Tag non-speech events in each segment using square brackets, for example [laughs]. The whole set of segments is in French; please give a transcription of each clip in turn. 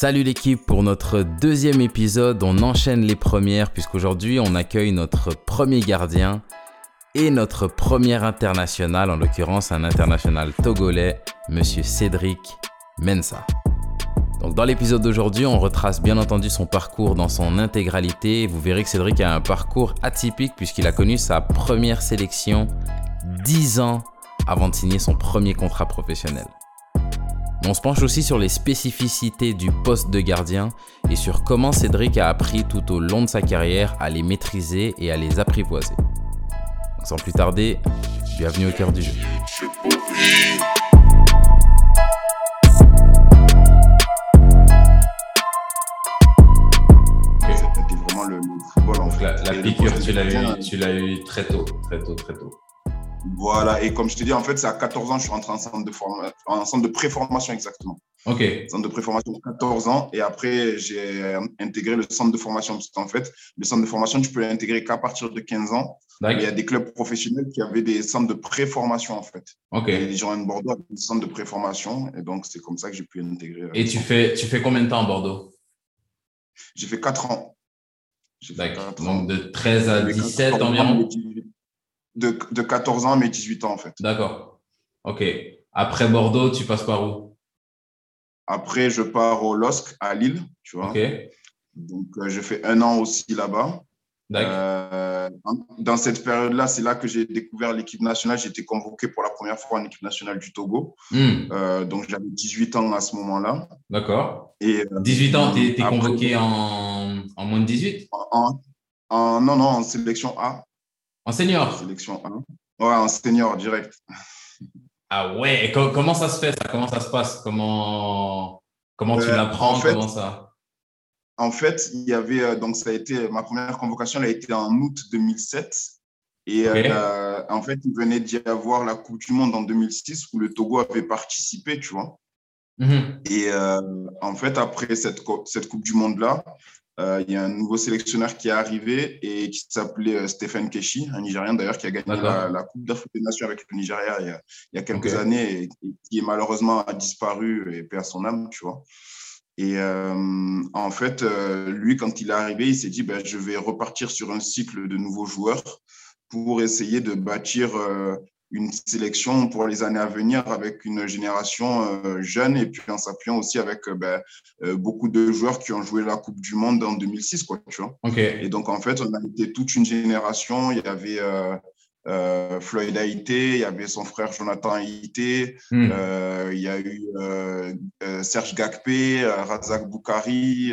Salut l'équipe pour notre deuxième épisode. On enchaîne les premières puisqu'aujourd'hui on accueille notre premier gardien et notre premier international, en l'occurrence un international togolais, monsieur Cédric Mensa. Donc dans l'épisode d'aujourd'hui, on retrace bien entendu son parcours dans son intégralité. Vous verrez que Cédric a un parcours atypique puisqu'il a connu sa première sélection 10 ans avant de signer son premier contrat professionnel. On se penche aussi sur les spécificités du poste de gardien et sur comment Cédric a appris tout au long de sa carrière à les maîtriser et à les apprivoiser. Sans plus tarder, bienvenue au cœur du jeu. Vraiment le, le football en fait. La, piqûre, tu l'as eu, tu l'as eu très tôt, très tôt, très tôt. Voilà, et comme je te dis, en fait, c'est à 14 ans que je suis rentré en centre de, en centre de préformation exactement. Ok, Centre de préformation de 14 ans, et après, j'ai intégré le centre de formation. Parce qu'en fait, le centre de formation, tu peux l'intégrer qu'à partir de 15 ans. Il y a des clubs professionnels qui avaient des centres de préformation en fait. Ok. Et les gens de Bordeaux avaient des centres de préformation, et donc c'est comme ça que j'ai pu intégrer. euh, Et tu fais, tu fais combien de temps à Bordeaux? J'ai fait 4 ans. D'accord. Donc de 13 à De 17 14 ans, environ? Mais 18 de, de 14 ans à mes 18 ans en fait. D'accord. Ok. Après Bordeaux, tu passes par où? Après, je pars au LOSC à Lille, tu vois. Ok. Donc, euh, je fais un an aussi là-bas. D'accord. Euh, dans cette période-là, c'est là que j'ai découvert l'équipe nationale. J'ai été convoqué pour la première fois en équipe nationale du Togo. Hmm, Euh, donc, j'avais 18 ans à ce moment-là. D'accord. Et euh, 18 ans, tu es, convoqué en, en moins de 18 en, en- non, non, en sélection A. En senior Sélection A. Ouais, en senior direct. Ah ouais, et co- comment ça se fait ça? Comment ça se passe? Comment, comment tu Euh, l'apprends en fait- Comment ça? En fait, il y avait, euh, donc ça a été, ma première convocation, elle a été en août 2007. Et euh, en fait, il venait d'y avoir la Coupe du Monde en 2006 où le Togo avait participé, tu vois. Mhm. Et euh, en fait, après cette, cette Coupe du Monde-là, euh, il y a un nouveau sélectionneur qui est arrivé et qui s'appelait euh, Stephen Keshi, un Nigérien d'ailleurs qui a gagné la, la Coupe d'Afrique des Nations avec le Nigeria il y a, il y a quelques années et, qui malheureusement a disparu et à son âme, tu vois. Et euh, en fait, euh, lui, quand il est arrivé, il s'est dit ben, je vais repartir sur un cycle de nouveaux joueurs pour essayer de bâtir une sélection pour les années à venir avec une génération euh, jeune et puis en s'appuyant aussi avec euh, ben, euh, beaucoup de joueurs qui ont joué la Coupe du Monde en 2006, quoi, tu vois. Ok. Et donc, en fait, on a été toute une génération. Il y avait euh, Floyd Haïté, il y avait son frère Jonathan Haïté, Hmm. euh, il y a eu euh, Serge Gakpé, Razak Boukari,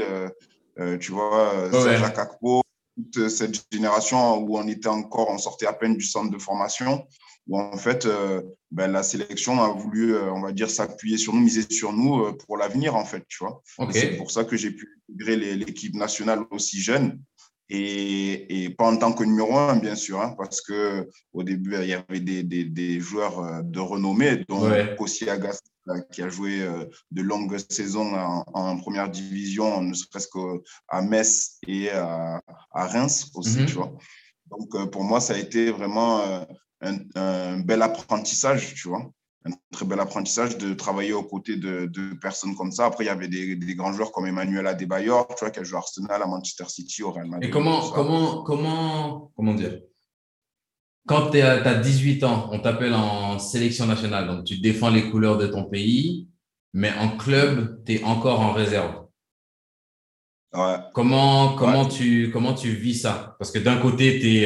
tu vois, Serge ouais. Akakpo, toute cette génération où on était encore, on sortait à peine du centre de formation, où en fait, euh, ben, la sélection a voulu, euh, on va dire, s'appuyer sur nous, miser sur nous euh, pour l'avenir, en fait, tu vois. C'est pour ça que j'ai pu intégrer l'équipe nationale aussi jeune. Et, et pas en tant que numéro un, bien sûr, hein, parce que au début, il y avait des, des, des joueurs de renommée, dont Ouais. Kossi Agas, euh, qui a joué de longues saisons en, en première division, ne serait-ce qu'à Metz et à, à Reims aussi, Mhm. tu vois. Donc, pour moi, ça a été vraiment un, un bel apprentissage, tu vois un très bel apprentissage de travailler aux côtés de, de personnes comme ça. Après, il y avait des, des grands joueurs comme Emmanuel Adebayor, tu vois, qui a joué à Arsenal, à Manchester City, au Real Madrid. Et comment, comment, comment, comment dire? Quand tu as 18 ans, on t'appelle en sélection nationale, donc tu défends les couleurs de ton pays, mais en club, tu es encore en réserve. Ouais. Comment, comment, tu, comment tu vis ça? Parce que d'un côté, tu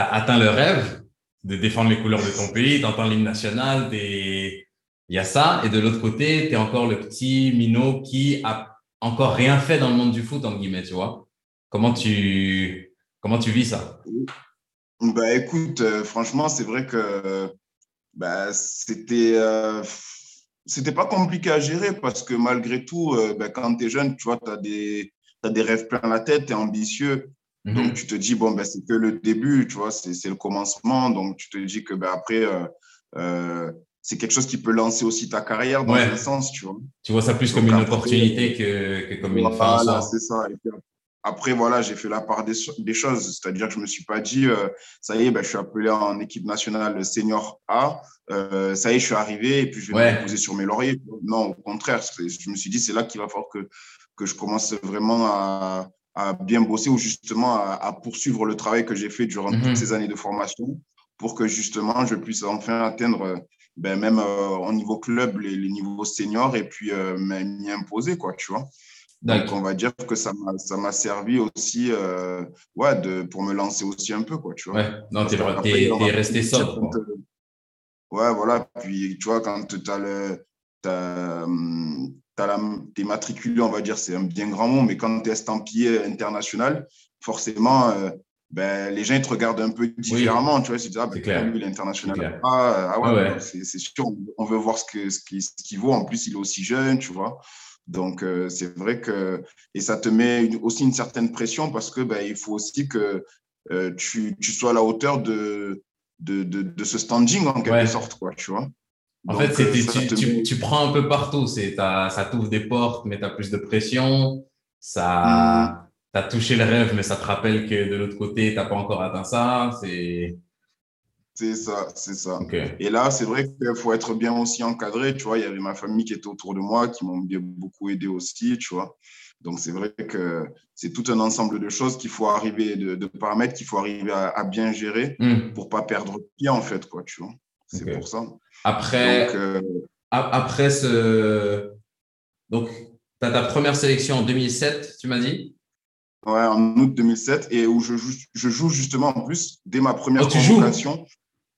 as atteint le rêve de défendre les couleurs de ton pays, tu entends l'hymne national, t'es- il y a ça, et de l'autre côté, tu es encore le petit minot qui a encore rien fait dans le monde du foot, entre guillemets, tu vois. Comment tu, comment tu vis ça? Bah, écoute, euh, franchement, c'est vrai que bah, c'était euh, c'était pas compliqué à gérer parce que malgré tout, euh, bah, quand tu es jeune, tu vois, tu as des, t'as des rêves plein la tête, tu es ambitieux. Mhm. Donc, tu te dis, bon, ben, c'est que le début, tu vois, c'est le commencement. Donc, tu te dis que ben, après, euh, euh, c'est quelque chose qui peut lancer aussi ta carrière dans Ouais. un sens, tu vois. Tu vois ça plus Donc comme une après, opportunité que, que comme une fin Voilà, c'est ça. Et puis, après, voilà, j'ai fait la part des, des choses. C'est-à-dire que je ne me suis pas dit, euh, ça y est, ben, je suis appelé en équipe nationale senior A, euh, ça y est, je suis arrivé et puis je vais me poser sur mes lauriers. Non, au contraire, je me suis dit, c'est là qu'il va falloir que, que je commence vraiment à, à bien bosser ou justement à, poursuivre le travail que j'ai fait durant toutes mhm. ces années de formation pour que justement je puisse enfin atteindre ben, même euh, au niveau club les, niveaux seniors et puis euh, m'y imposer, quoi, tu vois. Donc, on va dire que ça m'a servi aussi euh, ouais, de, pour me lancer aussi un peu, quoi, tu vois. Ouais, non, tu es, resté sobre. Ouais, voilà. Puis, tu vois, quand tu as le. As, hum, tu es matriculé, on va dire, c'est un bien grand mot, mais quand tu es estampillé international, forcément, euh, ben, les gens ils te regardent un peu différemment. Tu vois, c'est ah, ben, lui, l'international. Ah, ah, ouais, c'est sûr, on veut voir ce qu'il ce qui, ce vaut. En plus, il est aussi jeune, tu vois. Donc, euh, c'est vrai que. Et ça te met aussi une certaine pression parce que ben, il faut aussi que euh, tu, tu, sois à la hauteur de, de, de, de ce standing, en quelque sorte, quoi, tu vois. En fait, euh, tu, tu, prends un peu partout. Ça t'ouvre des portes, mais tu as plus de pression. Ça, mm. as touché le rêve, mais ça te rappelle que de l'autre côté, tu n'as pas encore atteint ça. C'est. C'est ça, c'est ça. Et là, c'est vrai qu'il faut être bien aussi encadré. Tu vois, il y avait ma famille qui était autour de moi, qui m'ont beaucoup aidé aussi, tu vois. Donc, c'est vrai que c'est tout un ensemble de choses qu'il faut arriver, de, paramètres qu'il faut arriver à, bien gérer mm. pour pas perdre pied, en fait, quoi, tu vois. C'est pour ça. Après, euh, après ce. Donc, tu as ta première sélection en 2007, tu m'as dit? Ouais, en août 2007, et où je joue, je joue justement en plus, dès ma première oh, convocation.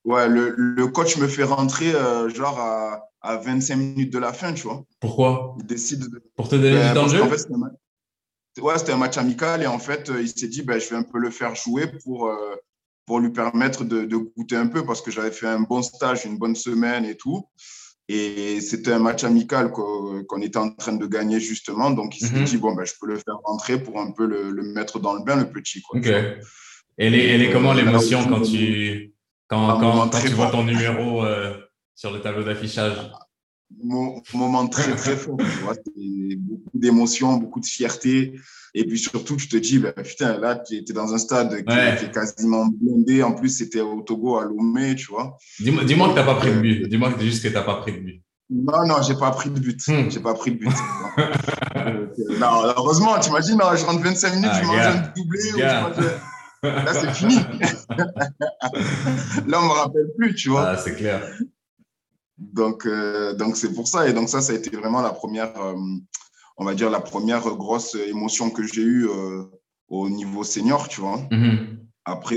Ouais, le, le, coach me fait rentrer euh, genre à, à, 25 minutes de la fin, tu vois. Pourquoi? Il décide Pour te donner ben, du fait, Ouais, c'était un match amical et en fait, euh, il s'est dit, ben, je vais un peu le faire jouer pour, pour lui permettre de, goûter un peu parce que j'avais fait un bon stage, une bonne semaine et tout. Et c'était un match amical qu'on était en train de gagner justement. Donc, il s'est mhm. dit, bon, ben, je peux le faire rentrer pour un peu le, mettre dans le bain, le petit. Quoi, ok. Et elle est, comment euh, l'émotion quand tu, quand, quand, tu vois ton numéro euh, sur le tableau d'affichage? Moment très, très fort. beaucoup d'émotions, beaucoup de fierté. Et puis surtout, tu te dis, bah, putain, là, tu étais dans un stade qui était quasiment blindé. En plus, c'était au Togo, à Lomé, tu vois. Dis-moi dis que tu n'as pas pris de but. Dis-moi juste que tu n'as pas pris de but. Non, non, j'ai pas pris de but. Hmm. J'ai pas pris de but. non, heureusement, tu imagines, je rentre 25 minutes, ah, je mange un doublé. Ou je Là, c'est fini. [laughs] Là, on me rappelle plus, tu vois. Ah, c'est clair. Donc, euh, donc c'est pour ça. Et donc, ça, ça a été vraiment la première, euh, on va dire, la première grosse émotion que j'ai eue euh, au niveau senior, tu vois. Mm-hmm. Après,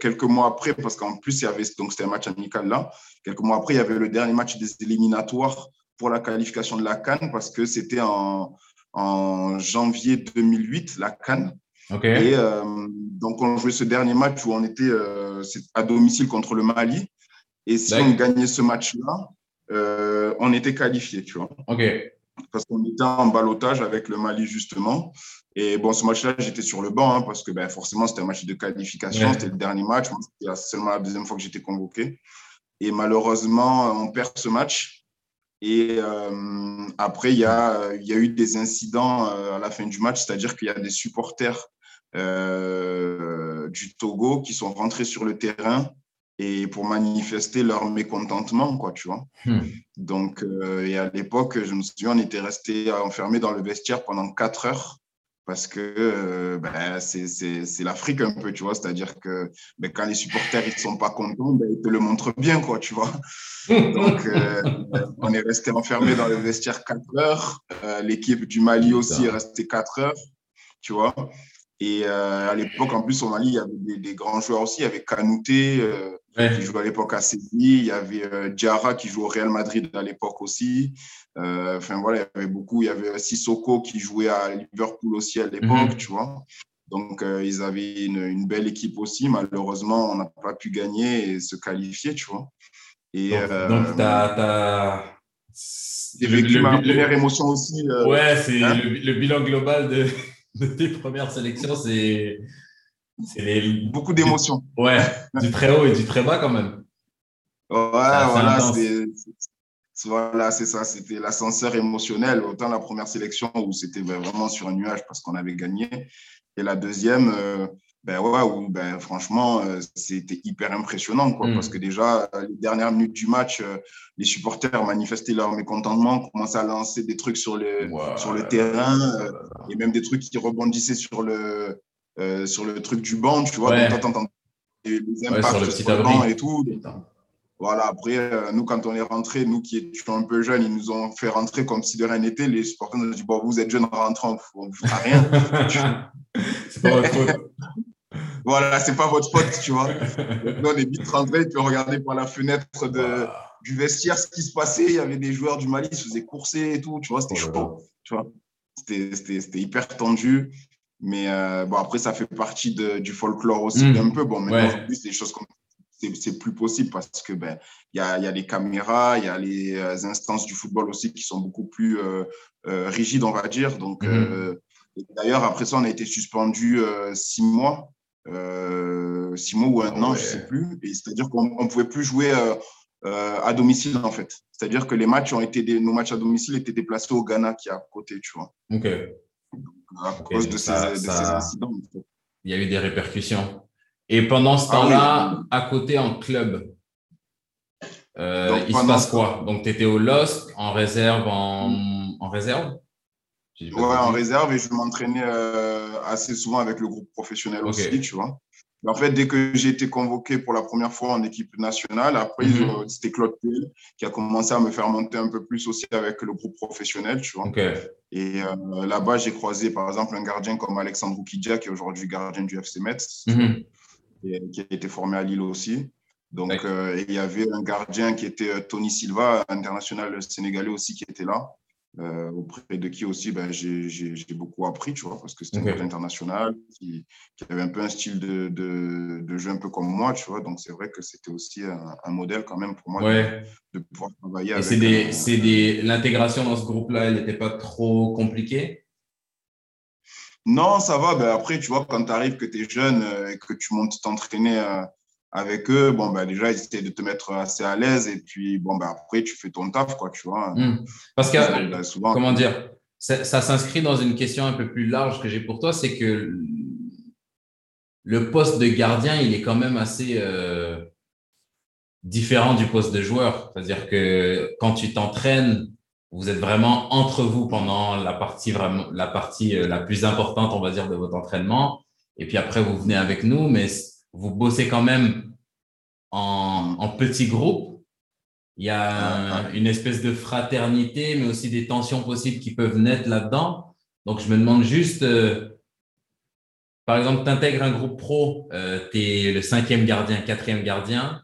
quelques mois après, parce qu'en plus, il y avait, donc c'était un match amical là, quelques mois après, il y avait le dernier match des éliminatoires pour la qualification de la Cannes, parce que c'était en, en, janvier 2008, la Cannes. Et donc, on jouait ce dernier match où on était à domicile contre le Mali. Et si on gagnait ce match-là, on était qualifié, tu vois. OK parce qu'on était en balotage avec le Mali justement. Et bon, ce match-là, j'étais sur le banc hein, parce que ben, forcément, c'était un match de qualification, c'était le dernier match. C'était seulement la deuxième fois que j'étais convoqué. Et malheureusement, on perd ce match. Et euh, après, il y a, y a eu des incidents euh, à la fin du match, c'est-à-dire qu'il y a des supporters euh, du Togo qui sont rentrés sur le terrain et pour manifester leur mécontentement, quoi, tu vois. Hmm. Donc, euh, et à l'époque, je me souviens, on était resté enfermé dans le vestiaire pendant quatre heures parce que euh, ben, c'est l'Afrique un peu, tu vois. C'est-à-dire que ben, quand les supporters ils sont pas contents, ben, ils te le montrent bien, quoi, tu vois. Donc, euh, [laughs] on est resté enfermé dans le vestiaire quatre heures. L'équipe du Mali aussi est restée quatre heures, tu vois. Et à l'époque, en plus, au Mali, il y avait des, des, grands joueurs aussi. Il y avait Kanouté, qui jouait à l'époque à Séville. Il y avait euh, Diarra qui joue au Real Madrid à l'époque aussi. Euh, enfin voilà, il y avait beaucoup. Il y avait Sissoko qui jouait à Liverpool aussi à l'époque, mhm. tu vois. Donc, euh, ils avaient une, une, belle équipe aussi. Malheureusement, on n'a pas pu gagner et se qualifier, tu vois. Et, donc, tu as, J'ai vécu ma première émotion aussi. ouais, c'est hein le, bilan global de, [laughs] de tes premières sélections, c'est c'est beaucoup d'émotions. Ouais, du très haut et du très bas quand même. Ouais, voilà, Voilà, c'est ça. C'était l'ascenseur émotionnel. Autant la première sélection où c'était vraiment sur un nuage parce qu'on avait gagné. Et la deuxième, euh, ben ouais, où, ben, franchement, euh, c'était hyper impressionnant. Quoi, mm. Parce que déjà, les dernières minutes du match, euh, les supporters manifestaient leur mécontentement, commençaient à lancer des trucs sur le, sur le terrain et même des trucs qui rebondissaient sur le, sur le truc du banc. Tu vois, ouais. donc, les impacts sur, sur le banc et tout. Voilà, après, euh, nous, quand on est rentré, nous qui étions un peu jeunes, ils nous ont fait rentrer comme si de rien n'était. Les supporters nous ont dit Bon, vous êtes jeunes, rentrez, on ne fera rien. [laughs] c'est pas votre faute. voilà, c'est pas votre faute, tu vois. nous, on est vite rentrés, puis on regardait par la fenêtre de, du vestiaire ce qui se passait. Il y avait des joueurs du Mali qui se faisaient courser et tout, tu vois, c'était oh chaud, tu vois. C'était hyper tendu. Mais euh, bon, après, ça fait partie de, du folklore aussi, mmh. un peu. Bon, maintenant, ouais. c'est des choses comme c'est plus possible parce que ben il y a, y a les caméras, il y a les euh, instances du football aussi qui sont beaucoup plus euh, euh, rigides, on va dire. Donc mm d'ailleurs après ça, on a été suspendu six mois, six mois ou un an, ouais. je sais plus. Et c'est-à-dire qu'on ne pouvait plus jouer à domicile en fait. C'est-à-dire que les matchs ont été des, nos matchs à domicile étaient déplacés au Ghana qui est à côté, tu vois. Ok. À okay, cause de, ça, ces, de ça... ces incidents. Il y a eu des répercussions. Et pendant ce temps-là, ah oui. à côté en club, euh, Donc, il se passe quoi Donc, tu étais au LOSC en réserve, en, en réserve Ouais, en réserve et je m'entraînais euh, assez souvent avec le groupe professionnel okay. aussi, tu vois. En fait, dès que j'ai été convoqué pour la première fois en équipe nationale, après, mm -hmm. c'était Claude Pell qui a commencé à me faire monter un peu plus aussi avec le groupe professionnel, tu vois. Okay. Et euh, là-bas, j'ai croisé, par exemple, un gardien comme Alexandre Oukidja, qui est aujourd'hui gardien du FC Metz. Mm -hmm qui a été formé à Lille aussi. Donc, euh, il y avait un gardien qui était euh, Tony Silva, international sénégalais aussi, qui était là. Euh, auprès de qui aussi ben, j'ai beaucoup appris, tu vois, parce que c'était okay. un gardien international qui, qui, avait un peu un style de, de, de, jeu un peu comme moi, tu vois. Donc, c'est vrai que c'était aussi un, un, modèle quand même pour moi ouais. de, de, pouvoir travailler Et avec. c'est des, des... L'intégration dans ce groupe-là, elle n'était pas trop compliquée? Non, ça va. Ben après, tu vois, quand tu arrives, que tu es jeune euh, et que tu montes t'entraîner euh, avec eux, bon, ben déjà, ils essaient de te mettre assez à l'aise. Et puis, bon, ben après, tu fais ton taf, quoi, tu vois. Mmh. Parce que, ben, souvent, comment dire, ça, ça s'inscrit dans une question un peu plus large que j'ai pour toi, c'est que le poste de gardien, il est quand même assez euh, différent du poste de joueur. C'est-à-dire que quand tu t'entraînes, vous êtes vraiment entre vous pendant la partie vraiment la partie euh, la plus importante on va dire de votre entraînement et puis après vous venez avec nous mais vous bossez quand même en, en petit groupe il y a une espèce de fraternité mais aussi des tensions possibles qui peuvent naître là-dedans. Donc je me demande juste euh, par exemple tu intègres un groupe pro euh, tu es le cinquième gardien quatrième gardien.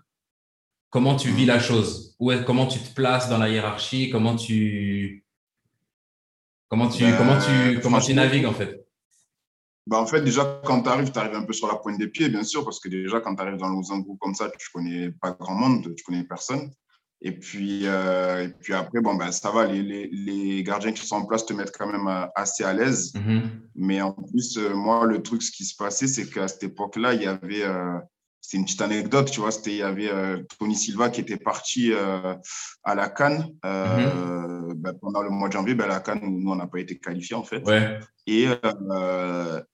Comment tu vis la chose? Où est, comment tu te places dans la hiérarchie, comment tu comment tu ben, comment tu comment tu navigues en fait? Ben en fait, déjà, quand tu arrives, tu arrives un peu sur la pointe des pieds, bien sûr, parce que déjà, quand tu arrives dans un groupe comme ça, tu connais pas grand monde, tu connais personne. Et puis, euh, et puis après, bon, ben, ça va, les, les, les, gardiens qui sont en place te mettent quand même euh, assez à l'aise. Mm -hmm. Mais en plus, euh, moi, le truc, ce qui se passait, c'est qu'à cette époque-là, il y avait, euh, c'est une petite anecdote, tu vois. C'était, il y avait euh, Tony Silva qui était parti euh, à la Cannes euh, -hmm. ben, pendant le mois de janvier. Ben, la Cannes, nous, on n'a pas été qualifiés, en fait. Ouais. Et,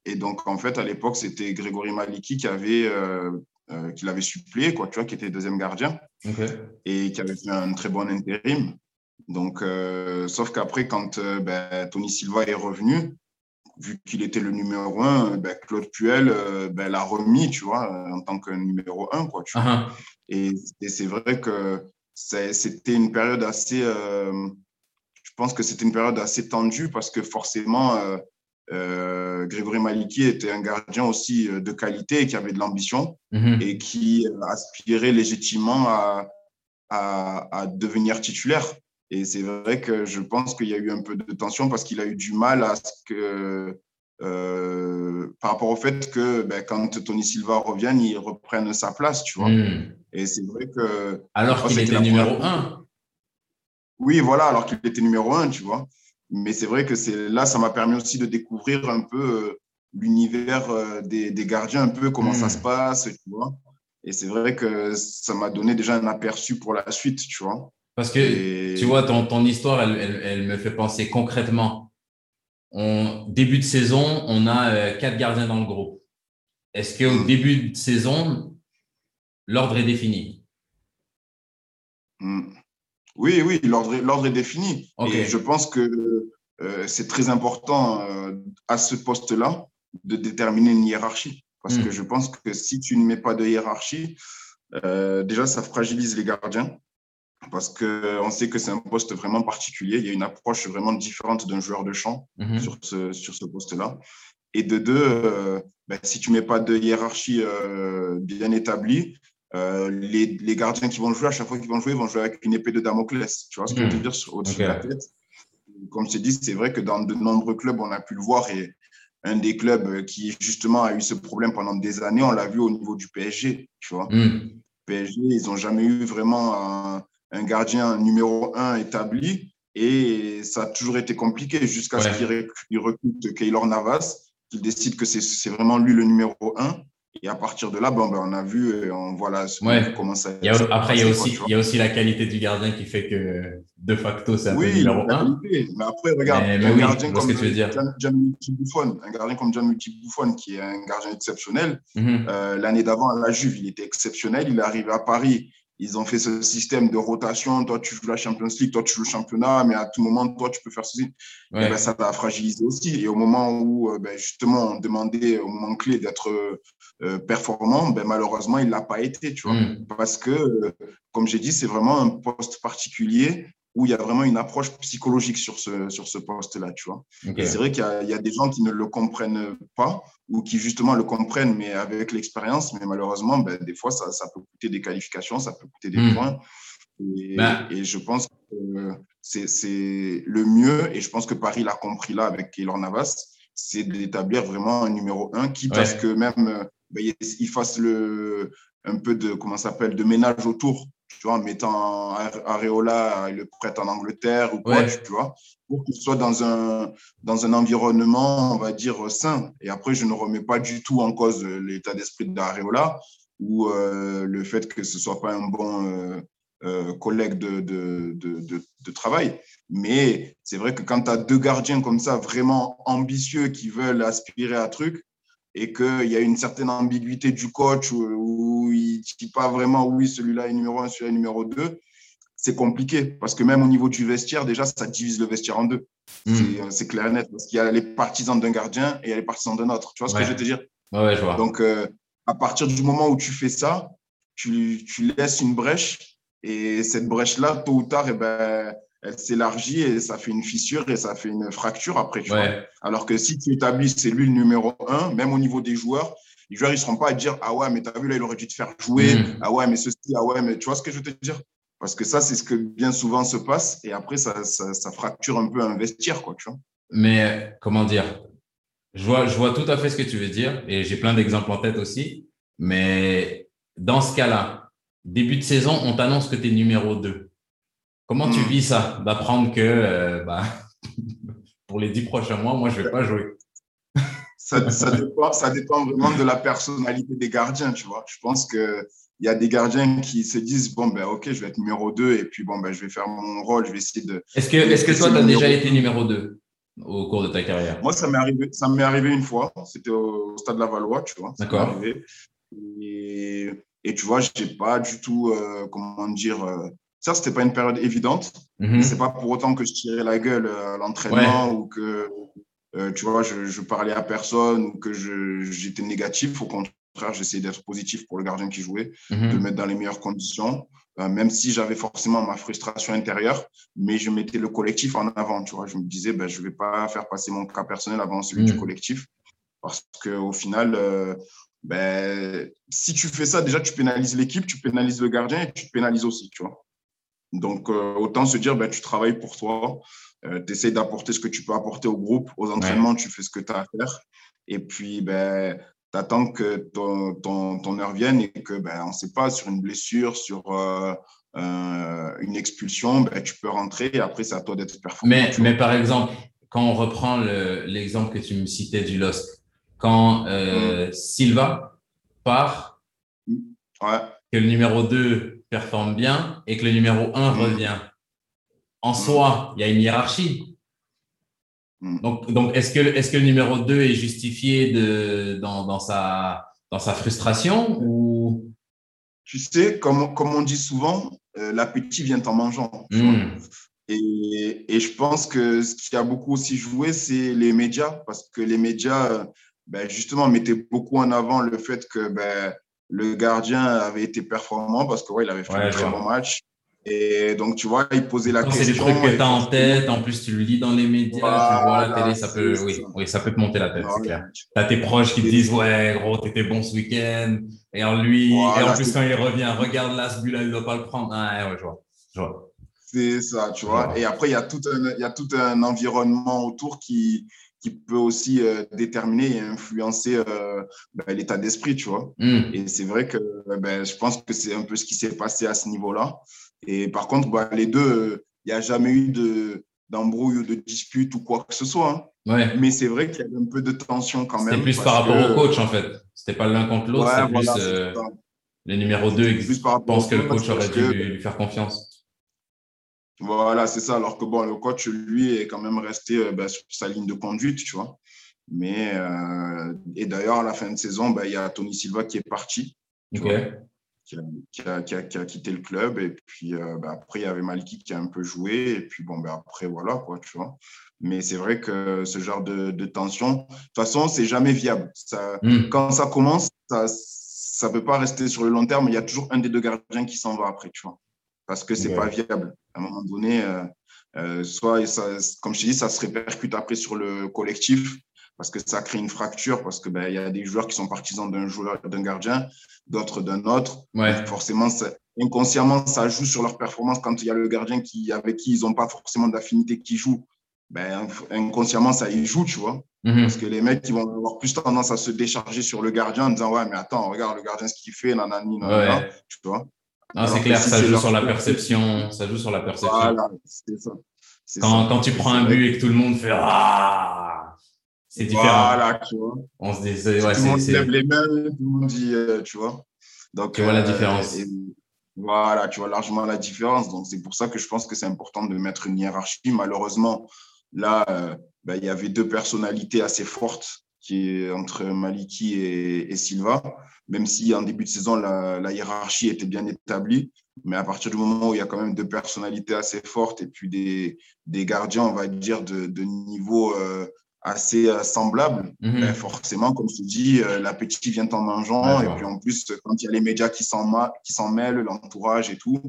et donc, en fait, à l'époque, c'était Grégory Maliki qui avait, qui l'avait suppléé, quoi, tu vois, qui était deuxième gardien okay. et qui avait fait un très bon intérim. Donc, sauf qu'après, quand ben, Tony Silva est revenu, vu qu'il était le numéro un, ben, Claude Puel euh, ben, l'a remis, tu vois, euh, en tant que numéro un, quoi. Tu. Uh -huh. Et, et c'est vrai que c'était une période assez. Euh, je pense que c'était une période assez tendue parce que forcément, euh, euh, Grégory Maliki était un gardien aussi de qualité, qui avait de l'ambition -hmm. et qui aspirait légitimement à, à, à devenir titulaire. Et c'est vrai que je pense qu'il y a eu un peu de tension parce qu'il a eu du mal à ce que, euh, par rapport au fait que ben, quand Tony Silva revienne, il reprenne sa place, tu vois. Mm. Et c'est vrai que. Alors qu'il était numéro première... un. Oui, voilà, alors qu'il était numéro un, tu vois. Mais c'est vrai que c'est là, ça m'a permis aussi de découvrir un peu euh, l'univers euh, des, des, gardiens, un peu comment mm. ça se passe, tu vois. Et c'est vrai que ça m'a donné déjà un aperçu pour la suite, tu vois. Parce que, tu vois, ton, ton histoire, elle, elle, me fait penser concrètement. On, début de saison, on a euh, quatre gardiens dans le groupe. Est-ce qu'au hmm. début de saison, l'ordre est défini? Hmm. Oui, oui, l'ordre est défini. Et je pense que euh, c'est très important euh, à ce poste-là de déterminer une hiérarchie. Parce hmm. que je pense que si tu ne mets pas de hiérarchie, euh, déjà, ça fragilise les gardiens. Parce qu'on sait que c'est un poste vraiment particulier. Il y a une approche vraiment différente d'un joueur de champ hmm. sur ce, sur ce poste-là. Et de deux, ben, si tu ne mets pas de hiérarchie bien établie, les, les, gardiens qui vont jouer, à chaque fois qu'ils vont jouer, ils vont jouer avec une épée de Damoclès. Tu vois ce que je veux hmm. dire au-dessus de la tête? Comme je te dis, c'est vrai que dans de nombreux clubs, on a pu le voir et un des clubs qui justement a eu ce problème pendant des années, on l'a vu au niveau du PSG, tu vois? Hmm. PSG, ils n'ont jamais eu vraiment un, gardien numéro un établi et ça a toujours été compliqué jusqu'à ce qu'il recrute Keylor Navas, qu'il décide que c'est vraiment lui le numéro un. Et à partir de là, bon, ben, on a vu, euh, on voit là comment ça. Il y a, après, il y, a aussi, il y a aussi la qualité du gardien qui fait que de facto, c'est un oui, numéro un. Mais après, regarde, un, gardien comme Gianluigi Buffon, un gardien comme Gianluigi Buffon, qui est un gardien exceptionnel, mhm. euh, l'année d'avant à la Juve, il était exceptionnel. Il est arrivé à Paris. Ils ont fait ce système de rotation. Toi, tu joues la Champions League, toi, tu joues le championnat, mais à tout moment, toi, tu peux faire ceci. Ben, ça t'a fragilisé aussi. Et au moment où, euh, ben, justement, on demandait au moment clé d'être euh, performant, ben, malheureusement, il ne l'a pas été, tu vois. Hmm. Parce que, euh, comme j'ai dit, c'est vraiment un poste particulier où il y a vraiment une approche psychologique sur ce, sur ce poste-là, tu vois. C'est vrai qu'il y, y, a des gens qui ne le comprennent pas ou qui justement le comprennent, mais avec l'expérience, mais malheureusement, ben, des fois, ça, ça, peut coûter des qualifications, ça peut coûter des hmm. points. Et, ben. et, je pense que c'est le mieux, et je pense que Paris l'a compris là avec Keylor Navas, c'est d'établir vraiment un numéro un, qui, parce que même ben, il fasse le, un peu de, comment s'appelle, de ménage autour, tu vois, en mettant Areola, il le prête en Angleterre ou quoi, tu vois, pour qu'il soit dans un, dans un environnement, on va dire, sain. Et après, je ne remets pas du tout en cause l'état d'esprit d'Areola ou euh, le fait que ce ne soit pas un bon euh, euh, collègue de, de, de, de, travail. Mais c'est vrai que quand tu as deux gardiens comme ça, vraiment ambitieux, qui veulent aspirer à truc, et qu'il y a une certaine ambiguïté du coach où, il ne dit pas vraiment oui, celui-là est numéro un, celui-là est numéro deux, c'est compliqué parce que même au niveau du vestiaire, déjà, ça divise le vestiaire en deux. Hmm. Euh, c'est clair et net parce qu'il y a les partisans d'un gardien et il y a les partisans d'un autre. Tu vois ce que je veux te dire? Ouais, je vois. Donc, euh, à partir du moment où tu fais ça, tu, tu laisses une brèche et cette brèche-là, tôt ou tard, eh ben, elle s'élargit et ça fait une fissure et ça fait une fracture après. Tu vois. Alors que si tu établis, c'est lui le numéro un, même au niveau des joueurs, les joueurs, ils ne seront pas à dire Ah ouais, mais tu as vu, là, il aurait dû te faire jouer. Mm. Ah ouais, mais ceci, ah ouais, mais tu vois ce que je veux te dire? Parce que ça, c'est ce que bien souvent se passe et après, ça, ça, fracture un peu un vestiaire, quoi, tu vois. Mais comment dire? Je vois, je vois tout à fait ce que tu veux dire et j'ai plein d'exemples en tête aussi. Mais dans ce cas-là, début de saison, on t'annonce que tu es numéro 2. Comment tu hmm. vis ça, d'apprendre que euh, bah, [laughs] pour les dix prochains mois, moi, je ne vais pas jouer? Ça, dépend, ça dépend vraiment de la personnalité des gardiens, tu vois. Je pense qu'il y a des gardiens qui se disent, bon, ben ok, je vais être numéro 2 et puis bon, ben, je vais faire mon rôle, je vais essayer de... Est-ce que, est que toi, tu as déjà été numéro 2 au cours de ta carrière? Moi, ça m'est arrivé, ça m'est arrivé une fois. C'était au Stade de la Valois, tu vois. D'accord. Et, et, tu vois, je n'ai pas du tout, euh, comment dire, euh, ça, c'était pas une période évidente. Mm C'est pas pour autant que je tirais la gueule euh, à l'entraînement ou que, euh, tu vois, je, je, parlais à personne ou que j'étais négatif. Au contraire, j'essayais d'être positif pour le gardien qui jouait, mhm. de le mettre dans les meilleures conditions, euh, même si j'avais forcément ma frustration intérieure, mais je mettais le collectif en avant, tu vois. Je me disais, ben, je vais pas faire passer mon cas personnel avant celui du mhm. collectif parce qu'au final, ben, si tu fais ça, déjà, tu pénalises l'équipe, tu pénalises le gardien et tu te pénalises aussi, tu vois. Donc, euh, autant se dire, ben, tu travailles pour toi, euh, tu essaies d'apporter ce que tu peux apporter au groupe, aux entraînements, tu fais ce que tu as à faire. Et puis, ben, tu attends que ton, ton, ton, heure vienne et que, ben, on ne sait pas, sur une blessure, sur euh, une expulsion, ben, tu peux rentrer et après, c'est à toi d'être performant. Mais, mais par exemple, quand on reprend l'exemple que tu me citais du Lost, quand mm. Silva part, ouais. que le numéro 2 performe bien et que le numéro 1 Mm. revient. En soi, il y a une hiérarchie. Mm. Donc, donc est-ce que, est que le numéro 2 est justifié de, dans, dans, sa, dans sa frustration ou... Tu sais, comme, comme on dit souvent, euh, l'appétit vient en mangeant. Et, et je pense que ce qui a beaucoup aussi joué, c'est les médias, parce que les médias, euh, ben, justement, mettaient beaucoup en avant le fait que ben, le gardien avait été performant, parce que ouais, il avait fait Ouais, un très vois. bon match. Et donc, tu vois, il posait la Quand c'est question. des trucs que tu as en tête, en plus tu le lis dans les médias, tu vois à la télé, ça peut, oui, ça. oui, ça peut te monter la tête, c'est clair. T'as tes proches qui te disent ouais gros t'étais bon ce week-end et en lui et en plus quand il revient regarde là ce but là il doit pas le prendre ah ouais je vois je vois C'est ça, tu vois. Et après, il y, a tout un, il y a tout un environnement autour qui, qui peut aussi euh, déterminer et influencer euh, ben, l'état d'esprit, tu vois. Hmm. Et c'est vrai que ben, je pense que c'est un peu ce qui s'est passé à ce niveau-là. Et par contre, ben, les deux, euh, il n'y a jamais eu de, d'embrouille ou de dispute ou quoi que ce soit. hein. ouais Mais c'est vrai qu'il y avait un peu de tension quand même. c'était plus par rapport que- au coach en fait c'était pas l'un contre l'autre Ouais, plus voilà, c'est euh, ça. le numéro 2 Plus par rapport pense que le coach, aurait dû que- lui faire confiance Voilà, c'est ça. Alors que bon, le coach, lui, est quand même resté euh, ben, sur sa ligne de conduite, tu vois. Mais, euh, et d'ailleurs, à la fin de saison, ben, il y a Tony Silva qui est parti, vois. qui a, qui a- qui a- qui a quitté le club. Et puis euh, ben, après, il y avait Malki qui a un peu joué. Et puis bon, ben, après, voilà, quoi, tu vois. Mais c'est vrai que ce genre de, de tension, de toute façon, c'est jamais viable. Ça, Hmm. quand ça commence, ça ne peut pas rester sur le long terme. Il y a toujours un des deux gardiens qui s'en va après, tu vois. Parce que c'est Ok. pas viable. À un moment donné, euh, euh, soit, ça, comme je te dis, ça se répercute après sur le collectif parce que ça crée une fracture, parce qu'il ben, y a des joueurs qui sont partisans d'un joueur, d'un gardien, d'autres d'un autre. ouais forcément, ça- inconsciemment, ça joue sur leur performance quand il y a le gardien qui, avec qui ils n'ont pas forcément d'affinité qui joue. Ben, inconsciemment, ça y joue, tu vois. Mhm. Parce que les mecs, ils vont avoir plus tendance à se décharger sur le gardien en disant Ouais, mais attends, regarde le gardien ce qu'il fait, nanani, nanana, Ouais. tu vois. Non, Alors c'est clair, ça joue sur la perception, ça joue sur la perception. Voilà, c'est ça. Quand, ça. quand tu prends un but et que tout le monde fait ah, c'est différent. Voilà, tu vois. On se dit, ouais, tout le monde lève les mains, tout le monde dit, euh, tu vois. Donc, Tu vois la différence. et voilà, tu vois largement la différence. Donc, c'est pour ça que je pense que c'est important de mettre une hiérarchie. Malheureusement, là, euh, ben, il y avait deux personnalités assez fortes qui est entre Maliki et, et Silva, même si en début de saison, la, la hiérarchie était bien établie. Mais à partir du moment où il y a quand même deux personnalités assez fortes et puis des, des gardiens, on va dire, de, de niveau euh, assez semblable, Mhm. ben, forcément, comme tu dis, euh, l'appétit vient en mangeant. Je et puis en plus, quand il y a les médias qui s'en mêlent, l'entourage et tout,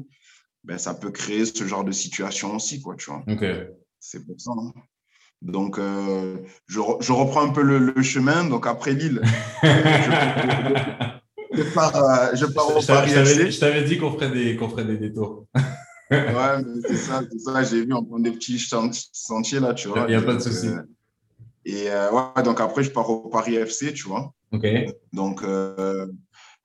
ben, ça peut créer ce genre de situation aussi, quoi, tu vois. Ok. C'est pour ça. hein. Donc, euh, je, re- je reprends un peu le, le chemin. Donc, après Lille, [laughs] je pars, euh, je pars au Paris je t'avais FC. dit- je t'avais dit qu'on ferait des, qu'on ferait des détours. [laughs] Ouais, mais c'est ça, c'est ça. J'ai vu, on prend des petits sentiers là, tu vois. Il y a pas de souci. euh, et euh, ouais, donc après, je pars au Paris FC, tu vois. Ok. Donc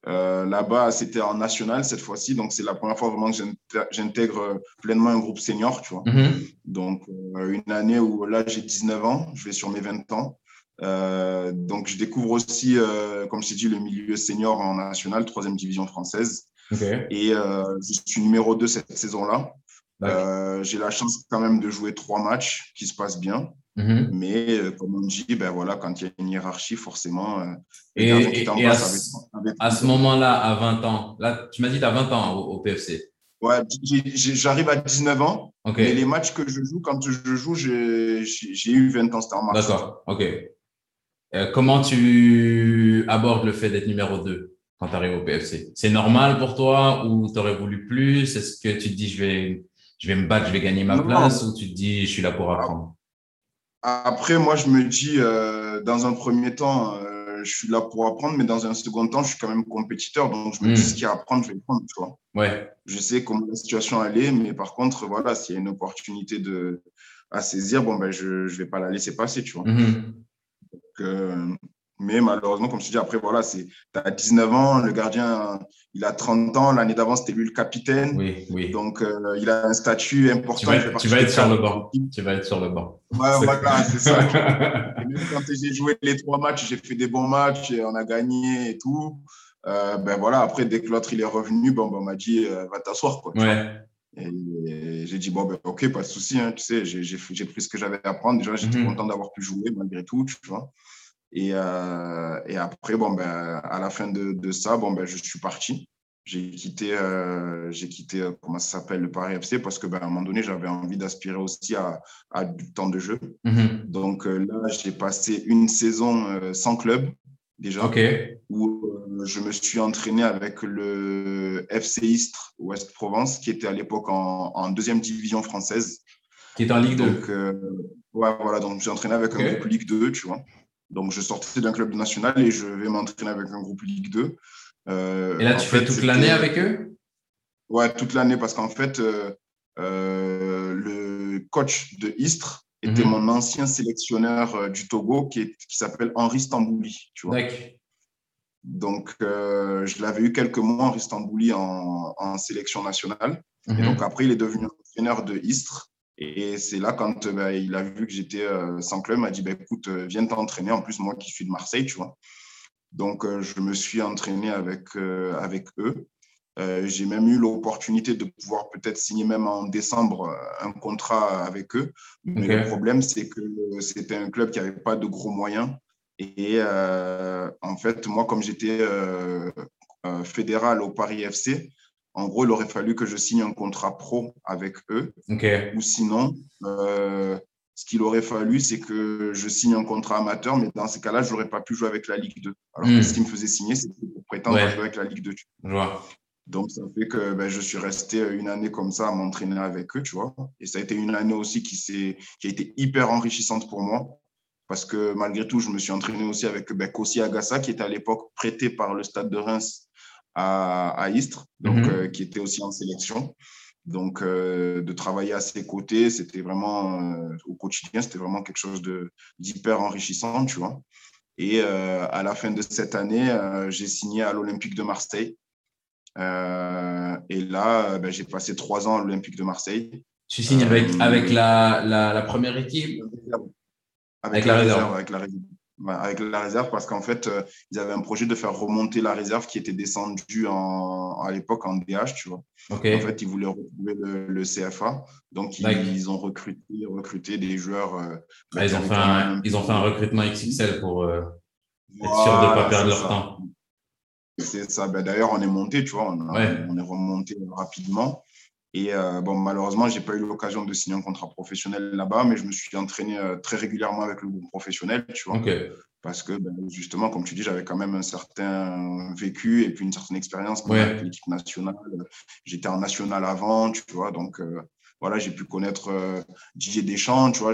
euh, euh, là-bas, c'était en national cette fois-ci. Donc c'est la première fois vraiment que j'intègre pleinement un groupe senior, tu vois. Mhm. Donc euh, une année où là, j'ai 19 ans, je vais sur mes 20 ans. Euh, donc je découvre aussi, euh, comme je t'ai dit, le milieu senior en national, troisième division française. Et euh, je suis numéro 2 cette saison-là. D'accord. Euh, j'ai la chance quand même de jouer trois matchs qui se passent bien. Mhm. Mais euh, comme on dit, ben voilà, quand il y a une hiérarchie, forcément, euh, Et, et- et à, ce- avec- à ce moment-là, à 20 ans, là, tu m'as dit tu as 20 ans au, au PFC. Ouais, j'arrive à 19 ans, Ok. mais les matchs que je joue, quand je joue, j'ai eu 20 ans, c'était en mars. D'accord. Ok. Euh, comment tu abordes le fait d'être numéro 2 quand tu arrives au PFC C'est normal pour toi ou tu aurais voulu plus? Est-ce que tu te dis je vais, je vais me battre, je vais gagner ma Non. place ou tu te dis je suis là pour apprendre? Après, moi, je me dis, euh, dans un premier temps, euh, je suis là pour apprendre, mais dans un second temps, je suis quand même compétiteur, donc je me dis ce qu'il y a à apprendre, je vais le prendre, tu vois. Ouais. Je sais comment la situation est, mais par contre, voilà, s'il y a une opportunité de, à saisir, bon, ben, je ne vais pas la laisser passer, tu vois. Mhm. Donc, euh, mais malheureusement, comme je te dis, après, voilà, tu as 19 ans, le gardien, il a 30 ans, l'année d'avant, c'était lui le capitaine. Oui, oui. Donc, euh, il a un statut important. tu vas, être- partie tu vas des être sur le banc. Tu vas être sur le banc. Ouais, voilà, c'est ça. Et même quand j'ai joué les trois matchs, j'ai fait des bons matchs, et on a gagné et tout. ben voilà, après, dès que l'autre il est revenu, bon, ben, on m'a dit, va t'asseoir. Quoi, Et j'ai dit, bon, ben, ok, pas de souci, hein, tu sais, j'ai pris ce que j'avais à prendre. Déjà, j'étais mhm. content d'avoir pu jouer malgré tout, tu vois. Et, et après, bon, ben, à la fin de, de ça, bon, ben, je suis parti j'ai quitté, euh, j'ai quitté euh, comment ça s'appelle, le Paris FC parce que ben, à un moment donné, j'avais envie d'aspirer aussi à, à, du temps de jeu. Mhm. Donc euh, là, j'ai passé une saison sans club déjà, où je me suis entraîné avec le FC Istres Ouest Provence, qui était à l'époque en, en, deuxième division française. Qui est en Ligue 2. Donc, ouais, voilà, donc j'ai entraîné avec un groupe Ligue 2, tu vois. Donc, je sortais d'un club national et je vais m'entraîner avec un groupe Ligue 2. Euh, et là, tu fais toute l'année avec eux? Ouais, toute l'année parce qu'en fait, euh, euh, le coach de Istres était mhm. mon ancien sélectionneur du Togo qui, qui s'appelle Henri Stambouli. Tu vois. Donc, je l'avais eu quelques mois, Henri Stambouli, en, en sélection nationale. Et mhm. donc, après, il est devenu entraîneur de Istres. Et c'est là, quand bah, il a vu que j'étais sans club, il m'a dit bah, écoute, viens t'entraîner. En plus, moi qui suis de Marseille, tu vois. Donc, euh, je me suis entraîné avec, euh, avec eux. Euh, j'ai même eu l'opportunité de pouvoir peut-être signer même en décembre un contrat avec eux. Mais le problème, c'est que c'était un club qui n'avait pas de gros moyens. Et en fait, moi, comme j'étais fédéral au Paris FC, en gros, il aurait fallu que je signe un contrat pro avec eux. Ou sinon, ce qu'il aurait fallu, c'est que je signe un contrat amateur, mais dans ces cas-là, je n'aurais pas pu jouer avec la Ligue 2. Alors que hmm. ce qui me faisait signer, c'était pour prétendre jouer avec la Ligue 2. Donc, ça fait que ben, je suis resté une année comme ça à m'entraîner avec eux, tu vois. Et ça a été une année aussi qui, qui a été hyper enrichissante pour moi. Parce que malgré tout, je me suis entraîné aussi avec ben, Kossi Agassa, qui était à l'époque prêté par le Stade de Reims à, à Istres, donc, hmm. euh, qui était aussi en sélection. Donc, euh, de travailler à ses côtés, c'était vraiment, euh, au quotidien, c'était vraiment quelque chose d'hyper enrichissant, tu vois. Et euh, à la fin de cette année, j'ai signé à l'Olympique de Marseille. et là, ben, j'ai passé trois ans à l'Olympique de Marseille. Tu signes avec, avec la, la, première équipe? avec, la, réserve. Avec la réserve avec la réserve parce qu'en fait, euh, ils avaient un projet de faire remonter la réserve qui était descendue en, à l'époque en DH, tu vois. En fait, ils voulaient retrouver le, CFA. Donc, ils, ont recruté, recruté des joueurs. Euh, bah, ils, ont fait un, ils ont fait un recrutement XXL pour euh, être sûr de ne pas perdre leur temps. C'est ça. Ben, D'ailleurs, on est monté, tu vois, on, on est remonté rapidement. Et euh, bon, malheureusement, je n'ai pas eu l'occasion de signer un contrat professionnel là-bas, mais je me suis entraîné euh, très régulièrement avec le groupe professionnel, tu vois. Parce que ben, justement, comme tu dis, j'avais quand même un certain vécu et puis une certaine expérience avec l'équipe nationale. J'étais en national avant, tu vois. Donc, euh, voilà, j'ai pu connaître Didier Deschamps, tu vois.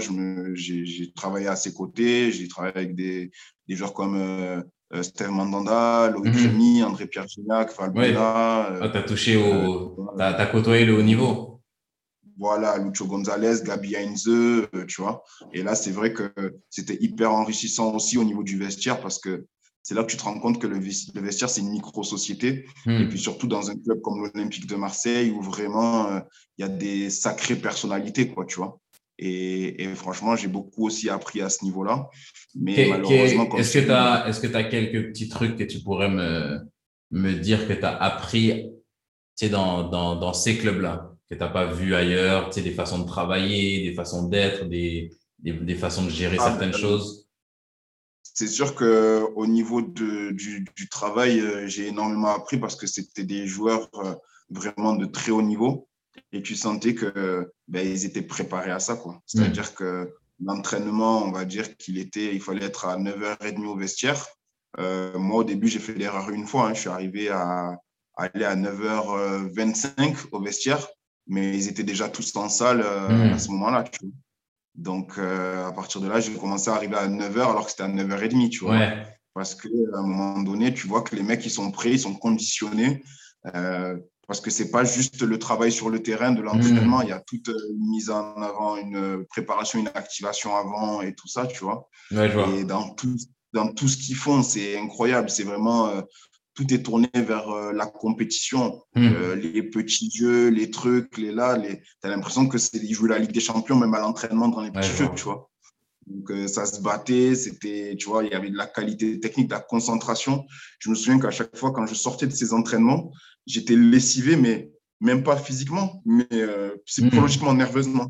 J'ai travaillé à ses côtés, j'ai travaillé avec des, des joueurs comme Steve Mandanda, Loïc mm André-Pierre Gignac, Valbuena. Euh, ah, tu as touché au. Euh, tu as, côtoyé le haut niveau. Voilà, Lucho Gonzalez, Gabi Heinze, tu vois. Et là, c'est vrai que c'était hyper enrichissant aussi au niveau du vestiaire parce que c'est là que tu te rends compte que le, vestiaire, c'est une micro-société. Hmm. Et puis surtout dans un club comme l'Olympique de Marseille où vraiment il y a des sacrées personnalités, quoi, tu vois. Et, franchement, j'ai beaucoup aussi appris à ce niveau-là. Mais malheureusement, est-ce que tu as, est-ce que as quelques petits trucs que tu pourrais me, me dire que tu as appris dans, dans, dans ces clubs-là, que tu n'as pas vu ailleurs, des façons de travailler, des façons d'être, des, des, des, façons de gérer ah, certaines choses? C'est sûr qu'au niveau de, du, du, travail, euh, j'ai énormément appris parce que c'était des joueurs euh, vraiment de très haut niveau et tu sentais que ben, ils étaient préparés à ça quoi. C'est-à-dire mm. que l'entraînement, on va dire qu'il était, il fallait être à 9h30 au vestiaire. Euh, moi, au début, j'ai fait l'erreur une fois. Hein. Je suis arrivé à, aller à 9h25 au vestiaire, mais ils étaient déjà tous en salle euh, mm. à ce moment-là. Donc, euh, à partir de là, j'ai commencé à arriver à 9h alors que c'était à 9h30, tu vois. Parce qu'à un moment donné, tu vois que les mecs, ils sont prêts, ils sont conditionnés parce que c'est pas juste le travail sur le terrain de l'entraînement, mmh. il y a toute une mise en avant, une préparation, une activation avant et tout ça, tu vois. Et dans tout, dans tout ce qu'ils font, c'est incroyable. C'est vraiment, euh, tout est tourné vers euh, la compétition. Mmh. Euh, les petits jeux, les trucs, les là, les... tu as l'impression que c'est ils jouent la Ligue des Champions, même à l'entraînement dans les petits jeux, tu vois. Donc, euh, ça se battait, c'était, tu vois, il y avait de la qualité technique, de la concentration. Je me souviens qu'à chaque fois, quand je sortais de ces entraînements, j'étais lessivé, mais même pas physiquement, mais euh, psychologiquement, nerveusement.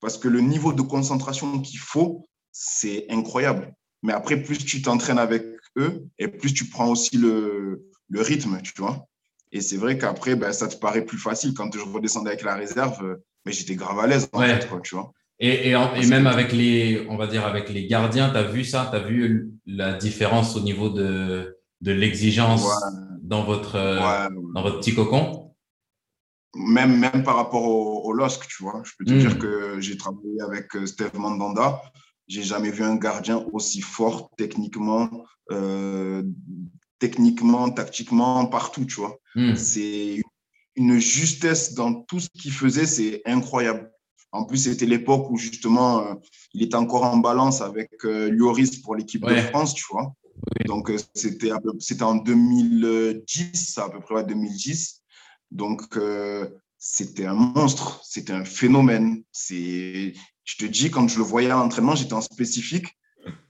Parce que le niveau de concentration qu'il faut, c'est incroyable. Mais après, plus tu t'entraînes avec eux, et plus tu prends aussi le, le rythme, tu vois. Et c'est vrai qu'après, ben, ça te paraît plus facile. Quand je redescendais avec la réserve, mais euh, ben, j'étais grave à l'aise, en fait, tu vois. Et, et, même avec les, on va dire, avec les gardiens, tu as vu ça? Tu as vu la différence au niveau de, de l'exigence dans, votre, dans votre petit cocon? Même, même par rapport au, au LOSC, tu vois. Je peux te hmm. dire que j'ai travaillé avec euh, Steve Mandanda. J'ai jamais vu un gardien aussi fort techniquement, euh, techniquement, tactiquement, partout, tu vois. Hmm. C'est une justesse dans tout ce qu'il faisait, c'est incroyable. En plus, c'était l'époque où justement, euh, il était encore en balance avec euh, Lloris pour l'équipe de France, tu vois. Donc, euh, c'était en 2010, à peu près 2010. Donc, c'était un monstre, c'était un phénomène. Je te dis, quand je le voyais à l'entraînement, j'étais en spécifique.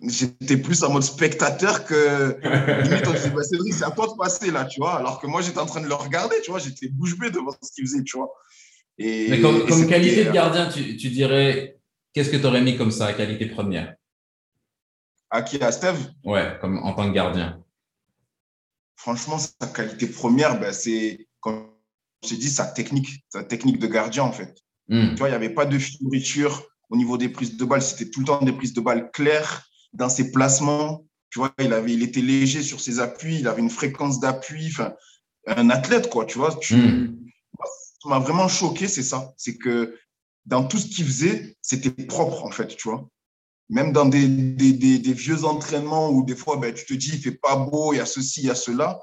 J'étais plus en mode spectateur que limite on disait bah, c'est à toi de passer là tu vois alors que moi j'étais en train de le regarder tu vois j'étais bouche bée devant ce qu'il faisait tu vois mais comme, qualité de gardien, tu, tu dirais, qu'est-ce que tu aurais mis comme ça, qualité première? À qui À Steve? Ouais, comme en tant que gardien. Franchement, sa qualité première, ben, c'est, comme je dit, sa technique, sa technique de gardien, en fait. Hmm. Tu vois, il n'y avait pas de fioriture au niveau des prises de balles. C'était tout le temps des prises de balles claires dans ses placements. Tu vois, il, avait, il était léger sur ses appuis, il avait une fréquence d'appui. Enfin, un athlète, quoi, tu vois. Tu, hmm m'a vraiment choqué, c'est ça. C'est que dans tout ce qu'il faisait, c'était propre, en fait, tu vois. Même dans des, des, des, vieux entraînements où des fois, ben, tu te dis, il fait pas beau, il y a ceci, il y a cela.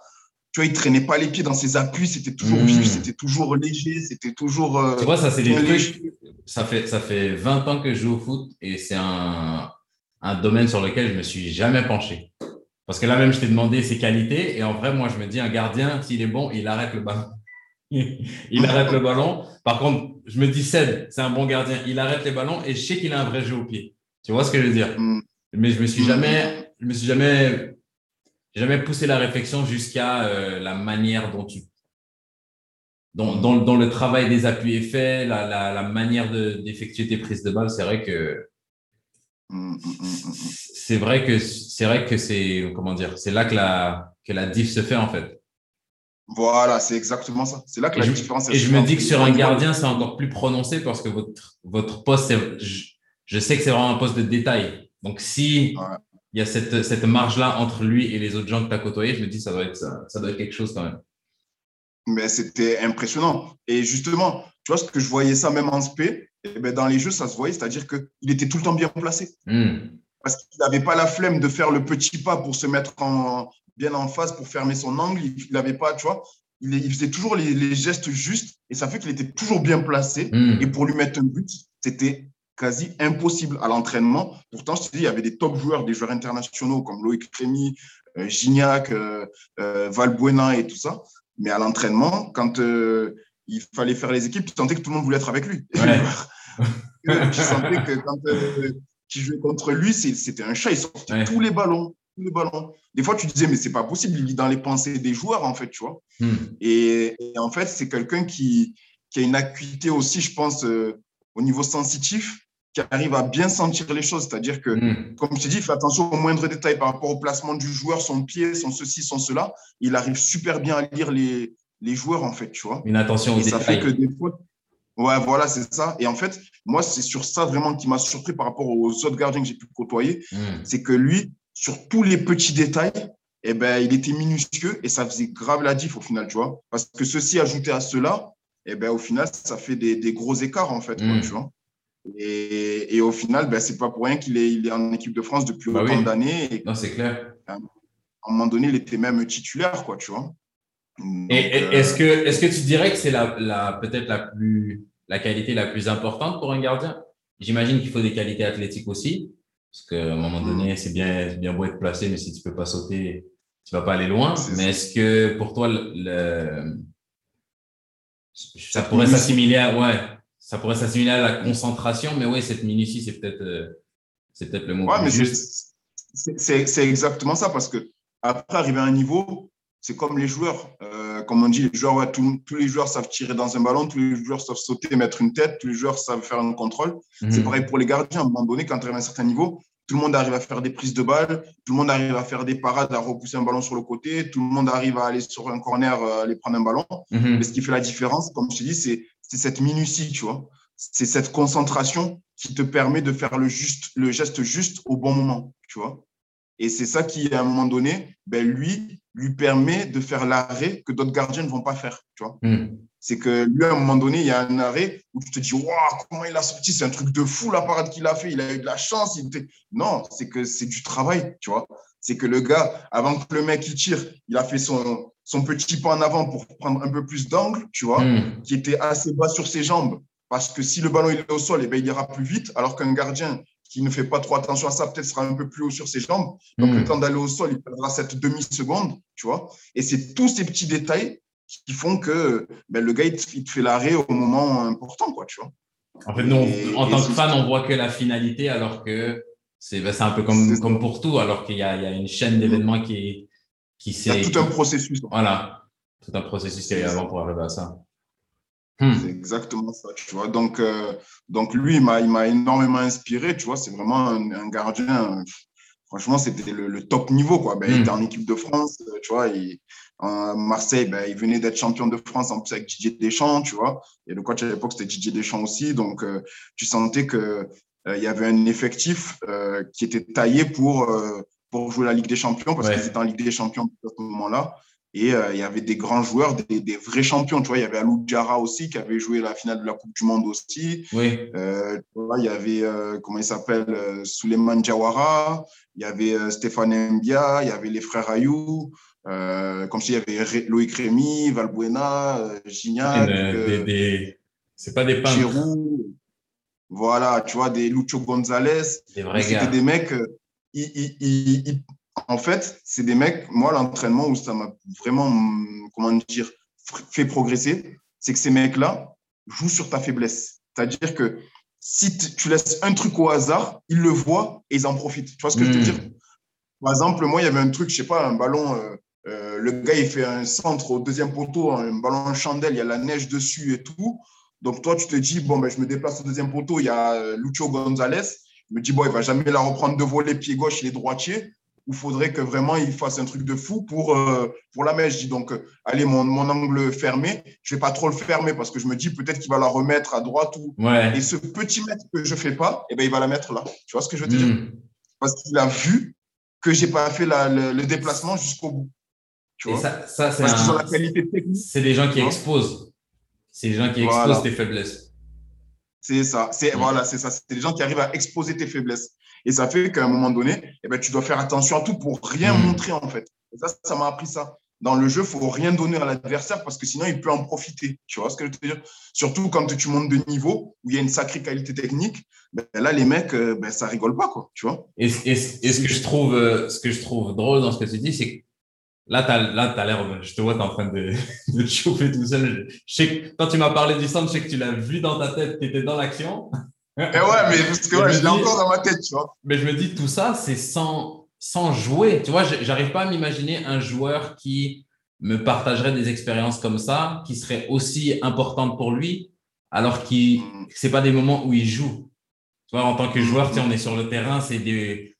Tu vois, il traînait pas les pieds dans ses appuis, c'était toujours mmh. vif, c'était toujours léger, c'était toujours. Euh, tu vois, ça, c'est des trucs. Ça fait, ça fait 20 ans que je joue au foot et c'est un, un domaine sur lequel je me suis jamais penché. Parce que là même, je t'ai demandé ses qualités et en vrai, moi, je me dis, un gardien, s'il est bon, il arrête le ballon. [laughs] il arrête le ballon. Par contre, je me dis, Ced, c'est un bon gardien. Il arrête les ballons et je sais qu'il a un vrai jeu au pied. Tu vois ce que je veux dire? Mm. Mais je me suis jamais, je me suis jamais, jamais poussé la réflexion jusqu'à euh, la manière dont tu, dont, dont, le travail des appuis est fait, la, la, la manière d'effectuer tes prises de balle. C'est vrai que mm, mm, c'est vrai que c'est vrai que c'est comment dire, c'est là que la que la diff se fait en fait. Voilà, c'est exactement ça. C'est là que la différence est. Et je me dis que sur un gardien, c'est encore plus prononcé parce que votre, votre poste, je, sais que c'est vraiment un poste de détail. Donc, si il y a cette, cette marge-là entre lui et les autres gens que tu as côtoyés, je me dis ça doit être ça, ça doit être quelque chose quand même. Mais c'était impressionnant. Et justement, tu vois, ce que je voyais ça même en SP, et eh ben dans les jeux, ça se voyait, c'est-à-dire qu'il était tout le temps bien placé. Hmm. Parce qu'il n'avait pas la flemme de faire le petit pas pour se mettre en, bien en face pour fermer son angle. Il n'avait pas, tu vois, il, il faisait toujours les, gestes justes et ça fait qu'il était toujours bien placé. Hmm. Et pour lui mettre un but, c'était quasi impossible à l'entraînement. Pourtant, je te dis, il y avait des top joueurs, des joueurs internationaux comme Loïc Crémy, euh, Gignac, euh, euh, Valbuena et tout ça. Mais à l'entraînement, quand il fallait faire les équipes, tu sentais que tout le monde voulait être avec lui. [laughs] tu sentais que quand tu jouais contre lui, c'était un chat. Il sortait tous les ballons le ballon. Des fois, tu disais, mais c'est pas possible, il lit dans les pensées des joueurs, en fait, tu vois. Hmm. Et, en fait, c'est quelqu'un qui, qui, a une acuité aussi, je pense, au niveau sensitif, qui arrive à bien sentir les choses. C'est-à-dire que, hmm. comme je t'ai dit, il fait attention aux moindres détails par rapport au placement du joueur, son pied, son ceci, son cela. Il arrive super bien à lire les, les joueurs, en fait, tu vois. Une attention aux Et ça fait que des fois, Ouais, voilà, c'est ça. Et en fait, moi, c'est sur ça vraiment qui m'a surpris par rapport aux autres gardiens que j'ai pu côtoyer. Hmm. C'est que lui, sur tous les petits détails, eh ben, il était minutieux et ça faisait grave la diff au final, tu vois. Parce que ceci ajouté à cela, eh ben, au final, ça fait des, des gros écarts, en fait, mm. tu vois. Et, et, au final, ben, c'est pas pour rien qu'il est, il est en équipe de France depuis bah autant d'années. Non, c'est clair. À un moment donné, il était même titulaire, quoi, tu vois. et euh, est-ce que, est-ce que tu dirais que c'est la, la peut-être la plus, la qualité la plus importante pour un gardien? J'imagine qu'il faut des qualités athlétiques aussi. Parce qu'à un moment donné, c'est bien, bien beau être placé, mais si tu peux pas sauter, tu vas pas aller loin. Mais est-ce que pour toi, le, ça pourrait s'assimiler à, ouais, ça pourrait s'assimiler à la concentration, mais oui, cette minutie, c'est peut-être, euh, C'est peut-être le mot. Ouais, mais c'est exactement ça parce que après arriver à un niveau, c'est comme les joueurs. Euh, comme on dit, les joueurs, tous les joueurs savent tirer dans un ballon, tous les joueurs savent sauter, mettre une tête, tous les joueurs savent faire un contrôle. C'est mhm. pareil pour les gardiens. À un moment donné, quand tu arrives à un certain niveau, tout le monde arrive à faire des prises de balles, tout le monde arrive à faire des parades, à repousser un ballon sur le côté, tout le monde arrive à aller sur un corner, euh, aller prendre un ballon. Mhm. Mais ce qui fait la différence, comme je te dis, c'est cette minutie, tu vois. C'est cette concentration qui te permet de faire le, juste, le geste juste au bon moment, tu vois. Et c'est ça qui, à un moment donné, ben, lui, lui permet de faire l'arrêt que d'autres gardiens ne vont pas faire, tu vois. Hmm. C'est que lui, à un moment donné, il y a un arrêt où tu te dis, waouh, comment il a sorti, c'est un truc de fou la parade qu'il a fait, il a eu de la chance. Il Non, c'est que c'est du travail, tu vois. C'est que le gars, avant que le mec il tire, il a fait son, son petit pas en avant pour prendre un peu plus d'angle, tu vois, hmm. qui était assez bas sur ses jambes. Parce que si le ballon il est au sol, eh ben, il ira plus vite, alors qu'un gardien qui ne fait pas trop attention à ça, peut-être sera un peu plus haut sur ses jambes. Donc, hmm. le temps d'aller au sol, il perdra cette demi-seconde, tu vois. Et c'est tous ces petits détails qui font que ben, le gars, il te, fait l'arrêt au moment important, quoi, tu vois. En fait, nous, en tant que fan, on voit que la finalité, alors que c'est ben, un peu comme, comme pour tout, alors qu'il y, y, a une chaîne d'événements qui, qui s'est. Il y a tout un processus. Voilà, tout un processus qui est avant pour arriver à ça. Hmm. C'est exactement ça, tu vois. Donc, euh, donc lui, il m'a énormément inspiré, tu vois. C'est vraiment un, gardien. franchement, c'était le, top niveau, quoi. Ben, Il hmm. était en équipe de France, tu vois. En Marseille, ben, il venait d'être champion de France en plus avec Didier Deschamps, tu vois. Et le coach à l'époque, c'était Didier Deschamps aussi. Donc, euh, tu sentais qu'il euh, il y avait un effectif qui était taillé pour, pour jouer la Ligue des Champions, parce qu'il était en Ligue des Champions à ce moment-là. Et euh, il y avait des grands joueurs, des, vrais champions. Tu vois, il y avait Alou Diarra aussi qui avait joué la finale de la Coupe du Monde aussi. Oui. Euh, il y avait, euh, comment il s'appelle, Suleiman Diawara. Il y avait Stéphane Mbia. Il y avait les frères Ayou. comme s'il y avait Loïc Rémy, Valbuena, Gignac. C'est pas des peintres. Giroud. Voilà, tu vois, des Lucho Gonzalez. Des vrais gars. C'était des mecs, ils, en fait, c'est des mecs, moi, l'entraînement où ça m'a vraiment, comment dire, fait progresser, c'est que ces mecs-là jouent sur ta faiblesse. C'est-à-dire que si tu laisses un truc au hasard, ils le voient et ils en profitent. Tu vois ce que je veux hmm. dire? Par exemple, moi, il y avait un truc, je sais pas, un ballon, euh, euh, le gars, il fait un centre au deuxième poteau, un ballon en chandelle, il y a la neige dessus et tout. Donc, toi, tu te dis, bon, ben, je me déplace au deuxième poteau, il y a euh, Lucho Gonzalez. Je me dis, bon, il va jamais la reprendre de voler pied gauche, il est droitier il faudrait que vraiment il fasse un truc de fou pour, euh, pour la mèche. Je dis donc, allez, mon, mon, angle fermé, je vais pas trop le fermer parce que je me dis peut-être qu'il va la remettre à droite. Ou... Et ce petit mètre que je fais pas, eh ben, il va la mettre là. Tu vois ce que je veux te dire? Hmm. Parce qu'il a vu que j'ai pas fait la, le, déplacement jusqu'au bout. Tu vois? ça, ça c'est la qualité technique. C'est des gens qui exposent. C'est des gens qui exposent tes faiblesses. C'est ça. C'est hmm. voilà, c'est ça. C'est des gens qui arrivent à exposer tes faiblesses. Et ça fait qu'à un moment donné, eh ben, tu dois faire attention à tout pour rien hmm. montrer, en fait. Et ça, ça m'a appris ça. Dans le jeu, il faut rien donner à l'adversaire parce que sinon, il peut en profiter. Tu vois ce que je veux dire? Surtout quand tu montes de niveau, où il y a une sacrée qualité technique, ben, là, les mecs, euh, ben, ça rigole pas, quoi. Tu vois et, ce, que je trouve, euh, ce que je trouve drôle dans ce que tu dis, c'est que Là, tu as, l'air, je te vois, tu es en train de, [laughs] de, te chauffer tout seul. Je sais quand tu m'as parlé du centre, je sais que tu l'as vu dans ta tête, tu étais dans l'action. Et eh ouais, mais parce que je l'ai encore dans ma tête, tu vois. Mais je me dis, tout ça, c'est sans, sans jouer. Tu vois, j'arrive pas à m'imaginer un joueur qui me partagerait des expériences comme ça, qui serait aussi importante pour lui, alors que mm. c'est pas des moments où il joue. Tu vois, en tant que joueur, tu on est sur le terrain, c'est des.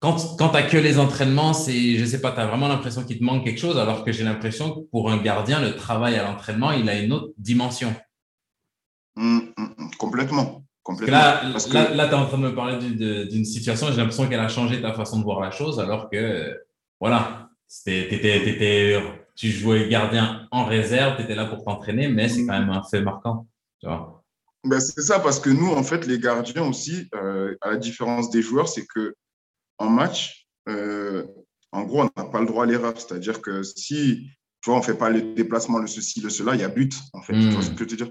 Quand, quand tu n'as que les entraînements, c'est, je sais pas, tu as vraiment l'impression qu'il te manque quelque chose, alors que j'ai l'impression que pour un gardien, le travail à l'entraînement, il a une autre dimension. Mm, mm, complètement. Là, là, tu es en train de me parler d'une situation, j'ai l'impression qu'elle a changé ta façon de voir la chose, alors que, voilà, tu jouais gardien en réserve, tu étais là pour t'entraîner, mais c'est quand même un fait marquant. Ben, c'est ça, parce que nous, en fait, les gardiens aussi, euh, à la différence des joueurs, c'est que en match, euh, en gros, on n'a pas le droit à l'erreur. C'est-à-dire que si tu vois, on ne fait pas le déplacement, le ceci, le cela, il y a but, en fait. Tu vois ce que je veux dire?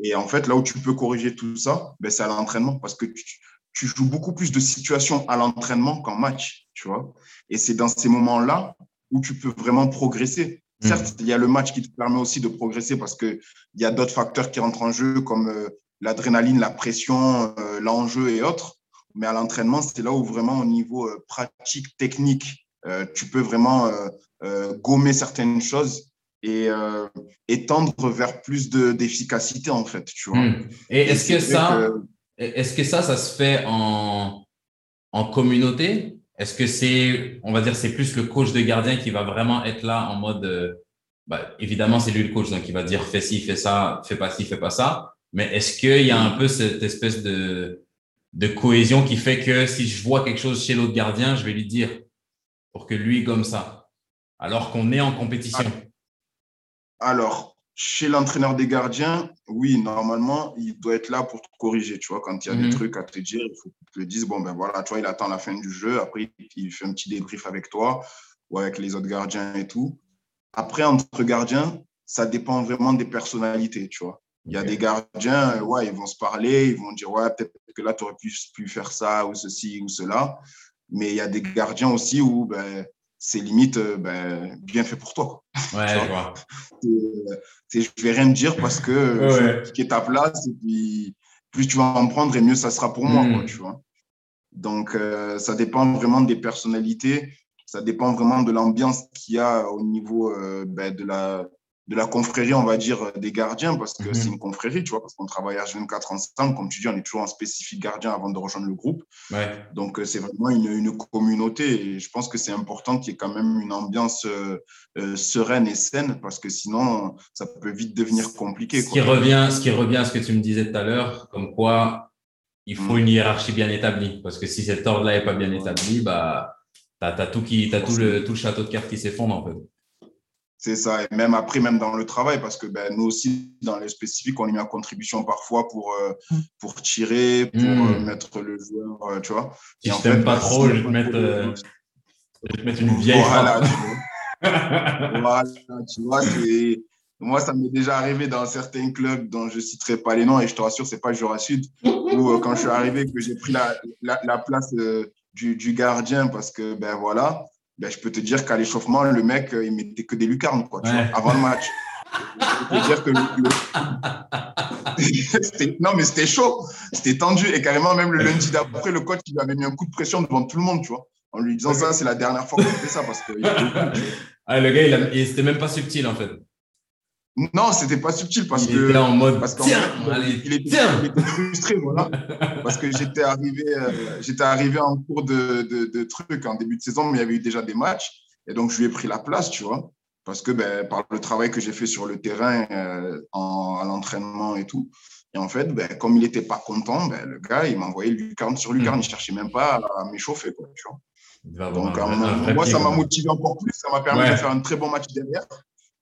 Et en fait, là où tu peux corriger tout ça, ben, c'est à l'entraînement parce que tu, joues beaucoup plus de situations à l'entraînement qu'en match, tu vois. Et c'est dans ces moments-là où tu peux vraiment progresser. Hmm. Certes, il y a le match qui te permet aussi de progresser parce qu'il y a d'autres facteurs qui rentrent en jeu comme euh, l'adrénaline, la pression, euh, l'enjeu et autres. Mais à l'entraînement, c'est là où vraiment au niveau pratique, technique, tu peux vraiment gommer certaines choses et, tendre vers plus d'efficacité, en fait. Tu vois. Hmm. Et est-ce que ça, est-ce que ça, ça se fait en, en communauté? Est-ce que c'est, on va dire, c'est plus le coach de gardien qui va vraiment être là en mode, euh, bah, évidemment, c'est lui le coach, donc il va dire fais ci, fais ça, fais pas ci, fais pas ça. Mais est-ce qu'il y a un peu cette espèce de, de cohésion qui fait que si je vois quelque chose chez l'autre gardien, je vais lui dire pour que lui gomme ça, alors qu'on est en compétition? Alors, chez l'entraîneur des gardiens, oui, normalement, il doit être là pour te corriger. Tu vois, quand il y a des mhm. trucs à te dire, il faut qu'il te le dise. Bon, ben voilà, tu vois, il attend la fin du jeu. Après, il fait un petit débrief avec toi ou avec les autres gardiens et tout. Après, entre gardiens, ça dépend vraiment des personnalités, tu vois. Il y a des gardiens, ouais, ils vont se parler, ils vont dire, ouais, peut-être que là, tu aurais pu, pu, faire ça ou ceci ou cela. Mais il y a des gardiens aussi où, ben, c'est limite euh, ben, bien fait pour toi. Ouais, je vois. je vais rien te dire parce que ouais. je est ta place et puis plus tu vas en prendre et mieux ça sera pour moi, quoi, hmm. tu vois. Donc, euh, ça dépend vraiment des personnalités, ça dépend vraiment de l'ambiance qu'il y a au niveau euh, ben, de la, de la confrérie, on va dire, des gardiens, parce que c'est mhm. une confrérie, tu vois, parce qu'on travaille à 24 ensemble. Comme tu dis, on est toujours en spécifique gardien avant de rejoindre le groupe. Donc, euh, c'est vraiment une, une, communauté. Et je pense que c'est important qu'il y ait quand même une ambiance euh, euh, sereine et saine, parce que sinon, ça peut vite devenir compliqué. Ce, Qui revient, ce qui revient à ce que tu me disais tout à l'heure, comme quoi il faut mm. une hiérarchie bien établie. Parce que si cet ordre-là n'est pas bien établi, bah, tu as, tout, qui, as tout, le, tout le château de cartes qui s'effondre, en fait. C'est ça. Et même après, même dans le travail, parce que ben, nous aussi, dans les spécifiques, on y met en contribution parfois pour, euh, mm. pour tirer, pour mm. euh, mettre le joueur, euh, tu vois. Si je t'aime pas ben, trop, je vais, te mettre, je mettre une vieille voilà, voilà, tu vois, moi, ça m'est déjà arrivé dans certains clubs dont je ne citerai pas les noms, et je te rassure, ce n'est pas Jura Sud, où quand je suis arrivé, que j'ai pris la, la, la place du, du, gardien, parce que, ben voilà, ben, je peux te dire qu'à l'échauffement, le mec, euh, il mettait que des lucarnes, quoi, tu vois, avant le match. je peux dire que [laughs] non, mais c'était chaud, c'était tendu. Et carrément, même le lundi d'après, le coach, il avait mis un coup de pression devant tout le monde, tu vois, en lui disant ça, c'est la dernière fois qu'on fait ça parce que. ah, le gars, il, c'était même pas subtil, en fait. Non, c'était pas subtil parce il que. Était en mode. Parce tiens, il, était, il, était, frustré, voilà. [laughs] parce que j'étais arrivé, euh, j'étais arrivé en cours de, de, de, trucs en début de saison, mais il y avait eu déjà des matchs. Et donc, je lui ai pris la place, tu vois. Parce que ben, par le travail que j'ai fait sur le terrain, euh, en, à l'entraînement et tout. Et en fait, ben, comme il n'était pas content, ben, le gars, il m'envoyait lucarne sur lucarne. Hmm. Il ne cherchait même pas à m'échauffer, quoi, tu vois. Donc, moi, ça m'a motivé encore plus. Ça m'a permis de faire un très bon match derrière,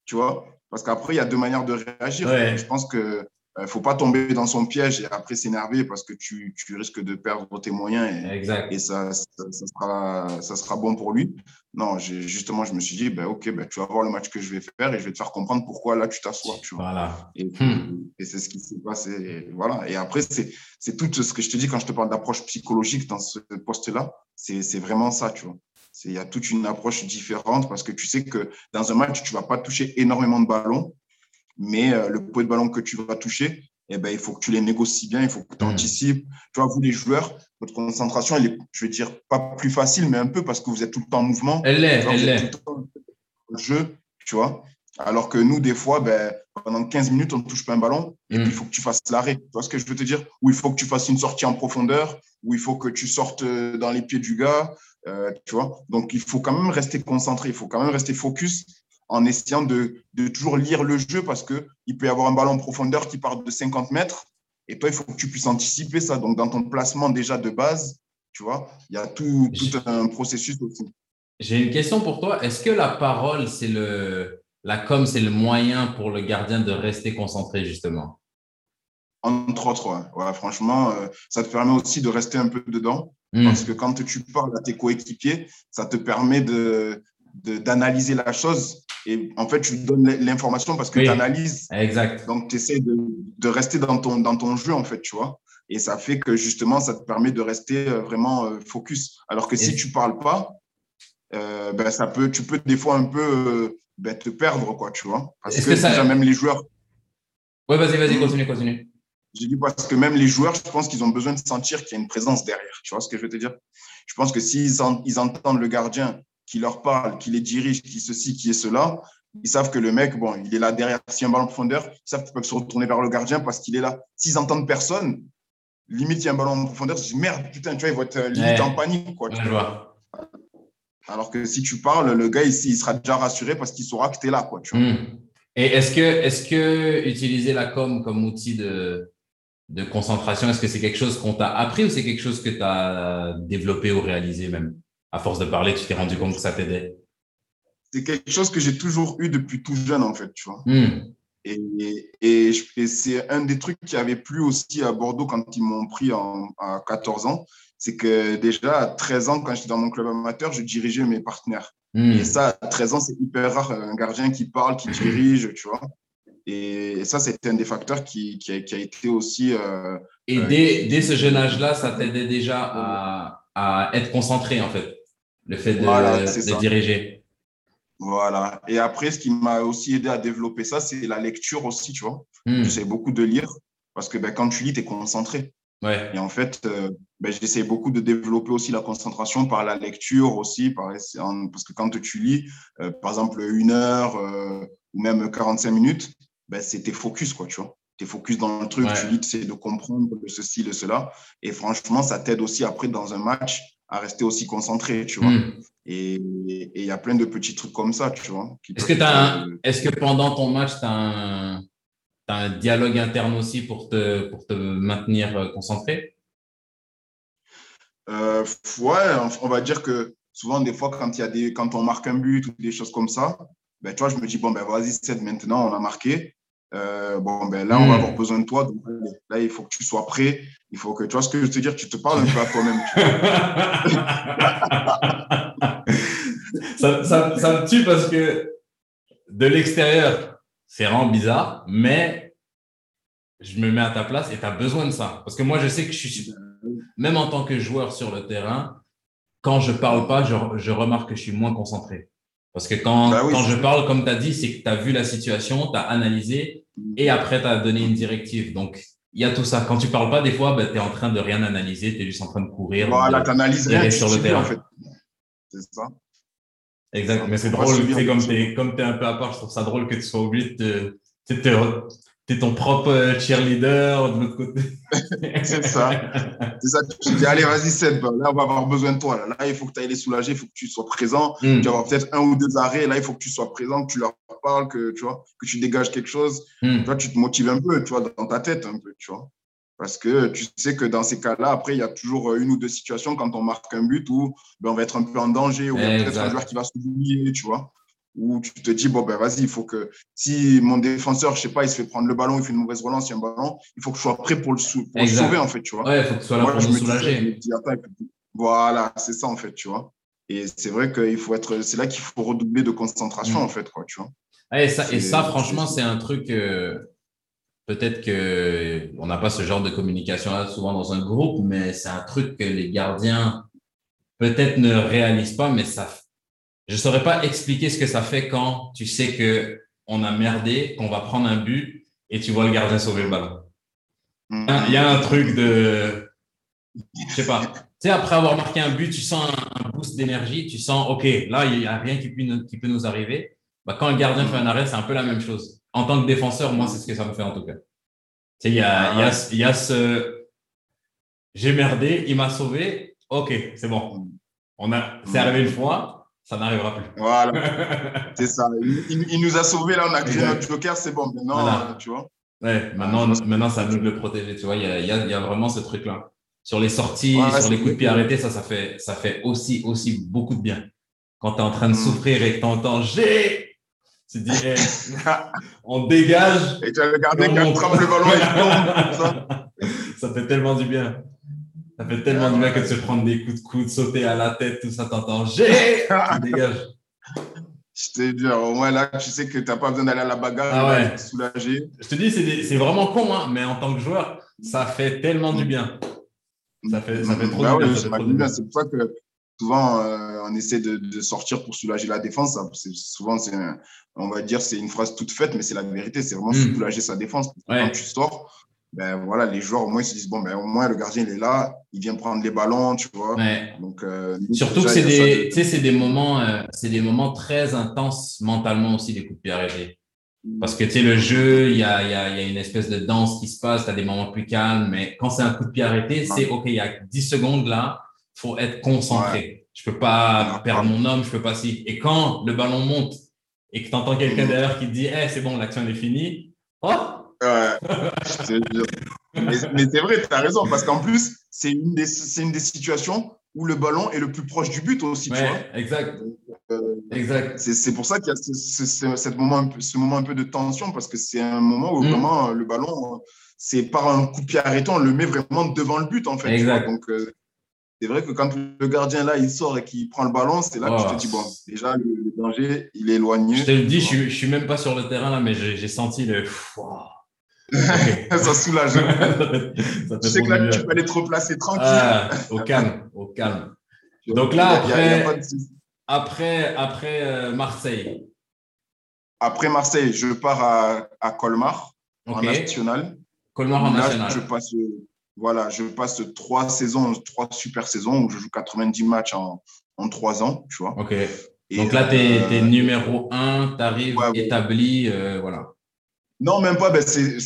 tu vois. Parce qu'après, il y a deux manières de réagir. Je pense qu'il ne euh, faut pas tomber dans son piège et après s'énerver parce que tu, tu, risques de perdre tes moyens et, et ça, ça, sera, ça sera bon pour lui. Non, justement, je me suis dit, ben, OK, ben, tu vas voir le match que je vais faire et je vais te faire comprendre pourquoi là tu t'assois. Voilà. Et, hmm. et c'est ce qui s'est passé. Voilà. Et après, c'est tout ce que je te dis quand je te parle d'approche psychologique dans ce poste-là. C'est vraiment ça, tu vois. Il y a toute une approche différente parce que tu sais que dans un match, tu ne vas pas toucher énormément de ballons, mais euh, le pot de ballon que tu vas toucher, eh ben, il faut que tu les négocies bien, il faut que tu hmm. anticipes. Tu vois, vous, les joueurs, votre concentration, elle est, je vais dire, pas plus facile, mais un peu parce que vous êtes tout le temps en mouvement. Elle l'est, elle l'est. jeu, tu vois. Alors que nous, des fois, ben, pendant 15 minutes, on ne touche pas un ballon et puis il hmm. faut que tu fasses l'arrêt. Tu vois ce que je veux te dire? Ou il faut que tu fasses une sortie en profondeur, ou il faut que tu sortes euh, dans les pieds du gars, euh, tu vois Donc, il faut quand même rester concentré, il faut quand même rester focus en essayant de, de toujours lire le jeu parce qu'il peut y avoir un ballon en profondeur qui part de 50 mètres et toi, il faut que tu puisses anticiper ça. Donc, dans ton placement déjà de base, tu vois, il y a tout, tout un processus aussi. J'ai une question pour toi. Est-ce que la parole, c'est le, la com, c'est le moyen pour le gardien de rester concentré, justement? Entre autres, ouais. franchement, euh, ça te permet aussi de rester un peu dedans. Hmm. Parce que quand tu parles à tes coéquipiers, ça te permet de, d'analyser la chose. Et en fait, tu donnes l'information parce que tu analyses. Exact. Donc, tu essaies de, de, rester dans ton, dans ton jeu, en fait, tu vois. Et ça fait que justement, ça te permet de rester euh, vraiment euh, focus. Alors que si tu ne parles pas, ben, ça peut, tu peux des fois un peu ben, te perdre, quoi, tu vois. Parce que, ça... même les joueurs. Oui, vas-y, vas-y, continue, continue. J'ai dit parce que même les joueurs, je pense qu'ils ont besoin de sentir qu'il y a une présence derrière. Tu vois ce que je veux te dire? Je pense que s'ils ils entendent le gardien qui leur parle, qui les dirige, qui ceci, qui est cela, ils savent que le mec, bon, il est là derrière. Si un ballon en profondeur, ils savent qu'ils peuvent se retourner vers le gardien parce qu'il est là. S'ils entendent personne, limite, il y a un ballon en profondeur, ils merde, putain, tu vois, ils vont être limite en panique. Quoi, tu vois. Alors que si tu parles, le gars ici, il sera déjà rassuré parce qu'il saura que tu es là. Quoi, tu vois. Hmm. Et est-ce que, est que utiliser la com comme outil de, de concentration, est-ce que c'est quelque chose qu'on t'a appris ou c'est quelque chose que tu as développé ou réalisé même? À force de parler, tu t'es rendu compte que ça t'aidait? C'est quelque chose que j'ai toujours eu depuis tout jeune, en fait, tu vois. Hmm. Et, et, et c'est un des trucs qui avait plu aussi à Bordeaux quand ils m'ont pris en, à 14 ans. C'est que déjà, à 13 ans, quand j'étais dans mon club amateur, je dirigeais mes partenaires. Hmm. Et ça, à 13 ans, c'est hyper rare, un gardien qui parle, qui dirige, tu vois. Et ça, c'était un des facteurs qui, qui, a, qui a, été aussi. Euh, et euh, dès, ce jeune âge-là, ça t'aidait déjà à, à, être concentré, en fait, le fait de, de diriger. Voilà. Et après, ce qui m'a aussi aidé à développer ça, c'est la lecture aussi, tu vois. Hmm. J'essaie beaucoup de lire parce que ben, quand tu lis, tu es concentré. Ouais. Et en fait, euh, ben, j'essaie beaucoup de développer aussi la concentration par la lecture aussi, par, parce que quand tu lis, par exemple, une heure ou même 45 minutes, ben, c'est tes focus, quoi, tu vois. Tes focus dans le truc, tu lis, tu de comprendre ceci, de cela. Et franchement, ça t'aide aussi après dans un match à rester aussi concentré, tu vois. Hmm. Et il y a plein de petits trucs comme ça, tu vois. Est-ce que, as est que pendant ton match, tu as un... un dialogue interne aussi pour te, pour te maintenir euh, concentré? Euh, Ouais, on va dire que souvent, des fois, quand, y a des, quand on marque un but ou des choses comme ça, ben, tu vois, je me dis, bon, ben vas-y, c'est maintenant, on a marqué. Euh, bon, ben là, on va hmm. avoir besoin de toi. Donc, là, il faut que tu sois prêt. Il faut que, tu vois ce que je veux te dire, tu te parles un peu à toi-même. [laughs] ça, ça, ça, me tue parce que de l'extérieur, c'est vraiment bizarre, mais je me mets à ta place et tu as besoin de ça. Parce que moi, je sais que je suis, même en tant que joueur sur le terrain, quand je parle pas, je, je remarque que je suis moins concentré. Parce que quand, bah quand je parle, comme tu as dit, c'est que tu as vu la situation, tu as analysé et après tu as donné une directive. Donc, il y a tout ça. Quand tu parles pas, des fois, ben, tu es en train de rien analyser, tu es juste en train de courir. Voilà, tu analyses rien sur le terrain. En fait. C'est ça. Exact. Mais c'est drôle, comme tu es, es, un peu à part, je trouve ça drôle que tu sois obligé de te, tu es ton propre euh, cheerleader de l'autre côté. [laughs] c'est ça. C'est ça. Je dis, allez, vas-y, Seb, là, on va avoir besoin de toi. Là, il faut que tu ailles les soulager, il faut que tu sois présent. Mm. Tu vas avoir peut-être un ou deux arrêts. Là, il faut que tu sois présent, que tu leur parles, que tu, vois, que tu dégages quelque chose. Mm. Toi, tu te motives un peu, tu vois, dans ta tête un peu, tu vois. Parce que tu sais que dans ces cas-là, après, il y a toujours une ou deux situations quand on marque un but où ben, on va être un peu en danger ou peut-être un joueur qui va s'oublier, tu vois où tu te dis, bon, ben vas-y, il faut que si mon défenseur, je sais pas, il se fait prendre le ballon, il fait une mauvaise relance, il y a un ballon, il faut que je sois prêt pour le, sauver, en fait, tu vois. Ouais, il faut que tu sois là pour me soulager. voilà, c'est ça, en fait, tu vois. Et c'est vrai qu'il faut être, c'est là qu'il faut redoubler de concentration, mm. en fait, quoi, tu vois. et, ça, et ça, franchement, c'est un truc, euh, peut-être que on n'a pas ce genre de communication là souvent dans un groupe, mais c'est un truc que les gardiens peut-être ne réalisent pas, mais ça je saurais pas expliquer ce que ça fait quand tu sais que on a merdé, qu'on va prendre un but et tu vois le gardien sauver le ballon. Il y a un truc de, je sais pas. Tu sais, après avoir marqué un but, tu sens un, boost d'énergie, tu sens, OK, là, il n'y a rien qui peut, nous, qui peut nous arriver. Bah, quand le gardien fait un arrêt, c'est un peu la même chose. En tant que défenseur, moi, c'est ce que ça me fait en tout cas. Tu sais, il y a, il y a, il y a ce, j'ai merdé, il m'a sauvé. OK, c'est bon. On a, c'est arrivé une fois ça n'arrivera plus. Voilà, [laughs] c'est ça. Il, nous a sauvés, là, on a créé notre joker, c'est bon. Maintenant, tu vois. Ouais, maintenant, maintenant, ça nous de le protéger, tu vois. Il y a, il y a, vraiment ce truc-là. Sur les sorties, sur les coups de pied arrêtés, ça, ça fait, ça fait aussi, aussi beaucoup de bien. Quand tu es en train de mm. souffrir et que tu entends J'ai, tu dis, [laughs] on dégage. Et tu as regardé quand frappe le ballon et tombe. [laughs] ça fait tellement du bien. Ça fait tellement du bien que de se prendre des coups de coude, sauter à la tête, tout ça, t'entends. J'ai [laughs] Dégage. Je te dis, au moins là, tu sais que tu n'as pas besoin d'aller à la bagarre, ah ouais. soulager. Je te dis, c'est vraiment con, hein, mais en tant que joueur, ça fait tellement du bien. Ça fait, ça fait trop bah du bien. C'est pour ça que souvent, euh, on essaie de, de, sortir pour soulager la défense. Souvent, on va dire c'est une phrase toute faite, mais c'est la vérité. C'est vraiment hmm. soulager sa défense. Quand tu sors, ben voilà, les joueurs au moins ils se disent bon, ben au moins le gardien il est là, il vient prendre les ballons, tu vois. Donc, euh, Surtout que c'est des, de... des, moments, euh, c'est des moments très intenses mentalement aussi, les coups de pied arrêtés. Parce que tu sais, le jeu, il y a, y, a, y a, une espèce de danse qui se passe, tu as des moments plus calmes, mais quand c'est un coup de pied arrêté, c'est OK, il y a 10 secondes là, faut être concentré. Je peux pas perdre mon homme, je peux pas si. Et quand le ballon monte et que tu entends quelqu'un mm. derrière qui te dit hey, c'est bon, l'action est finie, oh! Ouais, [laughs] mais, c'est vrai, tu as raison, parce qu'en plus, c'est une, des, une des situations où le ballon est le plus proche du but aussi. Ouais, tu vois exact. Euh, exact. C'est pour ça qu'il y a ce, ce, moment, ce moment un peu de tension, parce que c'est un moment où mm. vraiment le ballon, c'est par un coup de pied arrêté, on le met vraiment devant le but, en fait. Exact. Donc, euh, c'est vrai que quand le gardien là, il sort et qu'il prend le ballon, c'est là que tu te dis, bon, déjà, le, danger, il est éloigné. Je te le dis, je ne suis même pas sur le terrain là, mais j'ai senti le. Ça soulage. [laughs] tu sais que là, tu peux aller te replacer tranquille. Ah, au calme, au calme. Donc là, après, après, après euh, Marseille. Après Marseille, je pars à, à Colmar, en national. Colmar en national. Je passe, voilà, je passe trois saisons, trois super saisons où je joue 90 matchs en, en trois ans, tu vois. Ok. Donc là, tu es, es, numéro un, tu arrives établi, euh, voilà. Non, même pas. Ben, c'est,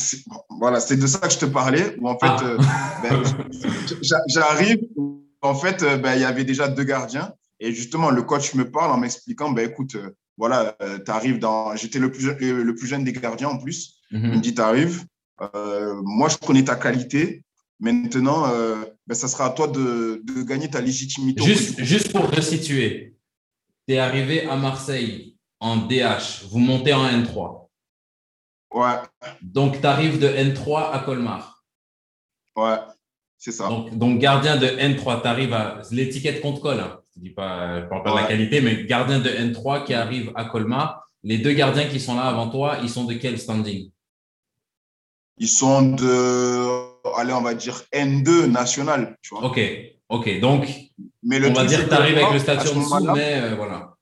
voilà, c'est de ça que je te parlais. Où en fait, ah. euh, ben, [laughs] j'arrive. En fait, euh, ben, il y avait déjà deux gardiens. Et justement, le coach me parle en m'expliquant, ben, écoute, voilà, tu arrives dans. J'étais le plus, le plus jeune des gardiens en plus. Mhm. Il me dit, tu arrives. moi, je connais ta qualité. Maintenant, euh, ben, ça sera à toi de, de gagner ta légitimité. Juste, juste pour te situer, tu es arrivé à Marseille en DH, vous montez en N3. Ouais. Donc, tu arrives de N3 à Colmar. Ouais, c'est ça. Donc, donc, gardien de N3, tu arrives à. L'étiquette compte colle. Hein. Je ne dis pas, parle pas de la qualité, mais gardien de N3 qui arrive à Colmar. Les deux gardiens qui sont là avant toi, ils sont de quel standing? Ils sont de allez, on va dire N2 national. Tu vois. Ok, ok. Donc, mais le on va dire que tu arrives avec le statut en dessous, mais euh, voilà.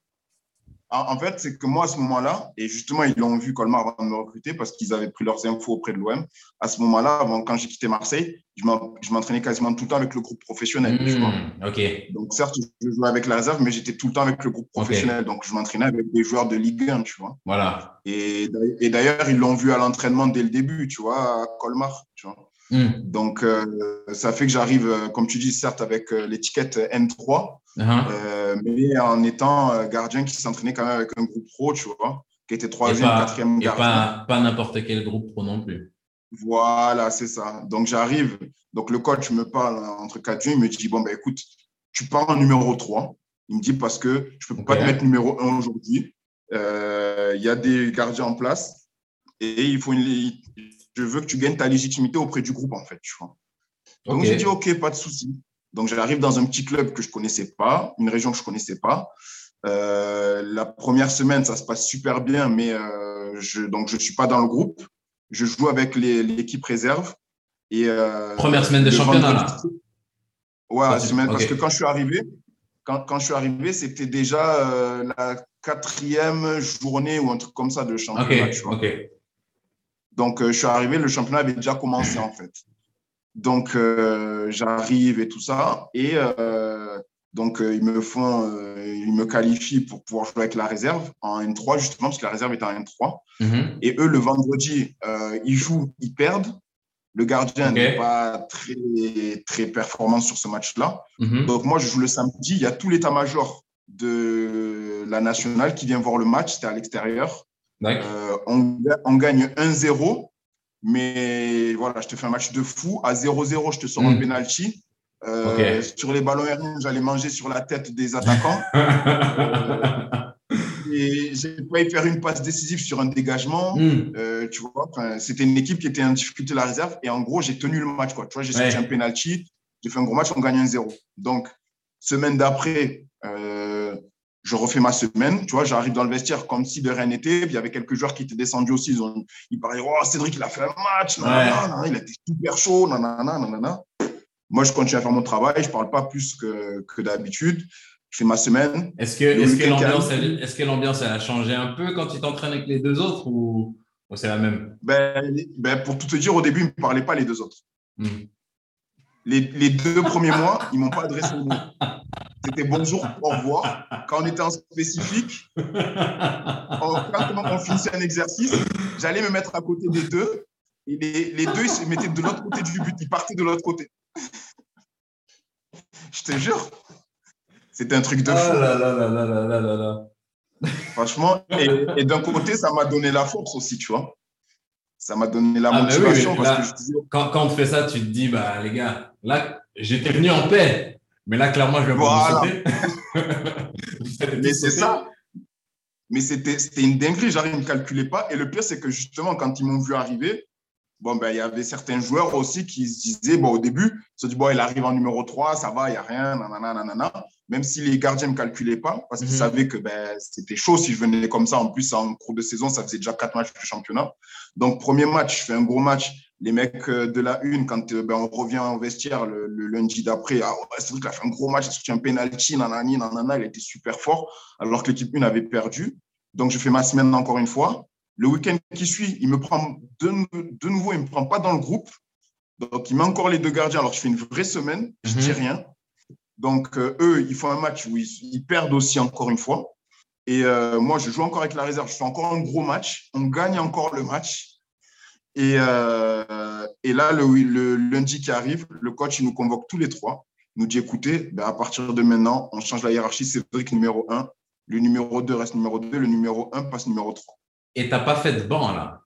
En fait, c'est que moi, à ce moment-là, et justement, ils l'ont vu Colmar avant de me recruter parce qu'ils avaient pris leurs infos auprès de l'OM. À ce moment-là, quand j'ai quitté Marseille, je m'entraînais quasiment tout le temps avec le groupe professionnel. Mmh, ok. Donc, certes, je jouais avec la réserve, mais j'étais tout le temps avec le groupe professionnel. Donc, je m'entraînais avec des joueurs de Ligue 1, tu vois. Voilà. Et, et d'ailleurs, ils l'ont vu à l'entraînement dès le début, tu vois, à Colmar, tu vois. Hmm. Donc, euh, ça fait que j'arrive, euh, comme tu dis, certes avec euh, l'étiquette N3, uh-huh. mais en étant gardien qui s'entraînait quand même avec un groupe pro, tu vois, qui était troisième, quatrième gardien. Et pas, pas n'importe quel groupe pro non plus. Voilà, c'est ça. Donc, j'arrive. Donc, le coach me parle entre quatre yeux. Il me dit Bon, ben écoute, tu pars en numéro 3. Il me dit Parce que je ne peux pas te mettre numéro 1 aujourd'hui. Il y a des gardiens en place et il faut une, je veux que tu gagnes ta légitimité auprès du groupe, en fait. Tu vois. Donc, j'ai dit, OK, pas de souci. Donc, j'arrive dans un petit club que je ne connaissais pas, une région que je ne connaissais pas. Euh, la première semaine, ça se passe super bien, mais euh, je, donc je ne suis pas dans le groupe. Je joue avec l'équipe réserve. Et, euh, première semaine de championnat, là Ouais, semaine, parce que quand je suis arrivé, quand, quand je suis arrivé, c'était déjà la quatrième journée ou un truc comme ça de championnat. Ok, donc, euh, je suis arrivé, le championnat avait déjà commencé en fait. Donc, euh, j'arrive et tout ça. Et euh, donc, ils me font, ils me qualifient pour pouvoir jouer avec la réserve en N3, justement, parce que la réserve est en N3. Mhm. Et eux, le vendredi, ils jouent, ils perdent. Le gardien n'est pas très, très performant sur ce match-là. Mhm. Donc, moi, je joue le samedi. Il y a tout l'état-major de la nationale qui vient voir le match. C'était à l'extérieur. Euh, on, gagne 1-0, mais voilà, je te fais un match de fou. À 0-0, je te sors un hmm. penalty. Euh, sur les ballons aériens, j'allais manger sur la tête des attaquants. [laughs] et j'ai failli faire une passe décisive sur un dégagement. Euh, tu vois, c'était une équipe qui était en difficulté la réserve. Et en gros, j'ai tenu le match. Quoi. Tu vois, j'ai sorti un penalty. J'ai fait un gros match, on gagne 1-0. Donc, semaine d'après, je refais ma semaine, tu vois, j'arrive dans le vestiaire comme si de rien n'était. Il y avait quelques joueurs qui étaient descendus aussi. Ils, ont, ils parlaient, oh, Cédric, il a fait un match, il a été super chaud, nanana, Moi, je continue à faire mon travail, je ne parle pas plus que, que d'habitude. Je fais ma semaine. Est-ce que, est que l'ambiance, est que l'ambiance a changé un peu quand tu t'entraînes avec les deux autres ou c'est la même? Ben, ben, Pour tout te dire, au début, ils ne me parlaient pas les deux autres. Hmm. Les, les, deux premiers mois, ils ne m'ont pas adressé le nom. C'était bonjour, au revoir. Quand on était en spécifique, quand on finissait un exercice, j'allais me mettre à côté des deux. Et les, les deux, ils se mettaient de l'autre côté du but. Ils partaient de l'autre côté. Je te jure. C'était un truc de fou. là là là là là là là. Franchement, et, d'un côté, ça m'a donné la force aussi, tu vois. Ça m'a donné la ah, motivation. parce que quand, quand, on fait ça, tu te dis, bah, les gars, là, j'étais venu en paix. Mais là, clairement, je vais voilà. vous [laughs] Mais c'est ça. Mais c'était une dinguerie, j'arrive, ne calculais pas. Et le pire, c'est que justement, quand ils m'ont vu arriver, bon, ben, il y avait certains joueurs aussi qui se disaient, bon, au début, ils se disaient, bon, il arrive en numéro 3, ça va, il n'y a rien, nanana, nanana même si les gardiens ne me calculaient pas, parce qu'ils mhm. savaient que ben, c'était chaud si je venais comme ça. En plus, en cours de saison, ça faisait déjà quatre matchs de championnat. Donc, premier match, je fais un gros match. Les mecs euh, de la une, quand euh, ben, on revient en vestiaire le, lundi d'après, ah c'est vrai qu'il a fait un gros match, il a sorti un penalty, nanani, nanana, il était super fort, alors que l'équipe 1 avait perdu. Donc, je fais ma semaine encore une fois. Le week-end qui suit, il me prend de, de nouveau, il ne me prend pas dans le groupe. Donc, il met encore les deux gardiens. Alors, je fais une vraie semaine, je ne dis mhm. rien. Donc, euh, eux, ils font un match où ils, perdent aussi encore une fois. Et euh, moi, je joue encore avec la réserve. Je fais encore un gros match. On gagne encore le match. Et, euh, et là, le, lundi qui arrive, le coach il nous convoque tous les trois. Il nous dit écoutez, ben, à partir de maintenant, on change la hiérarchie. C'est Cédric numéro 1. Le numéro 2 reste numéro 2. Le numéro 1 passe numéro 3. Et tu n'as pas fait de banc là?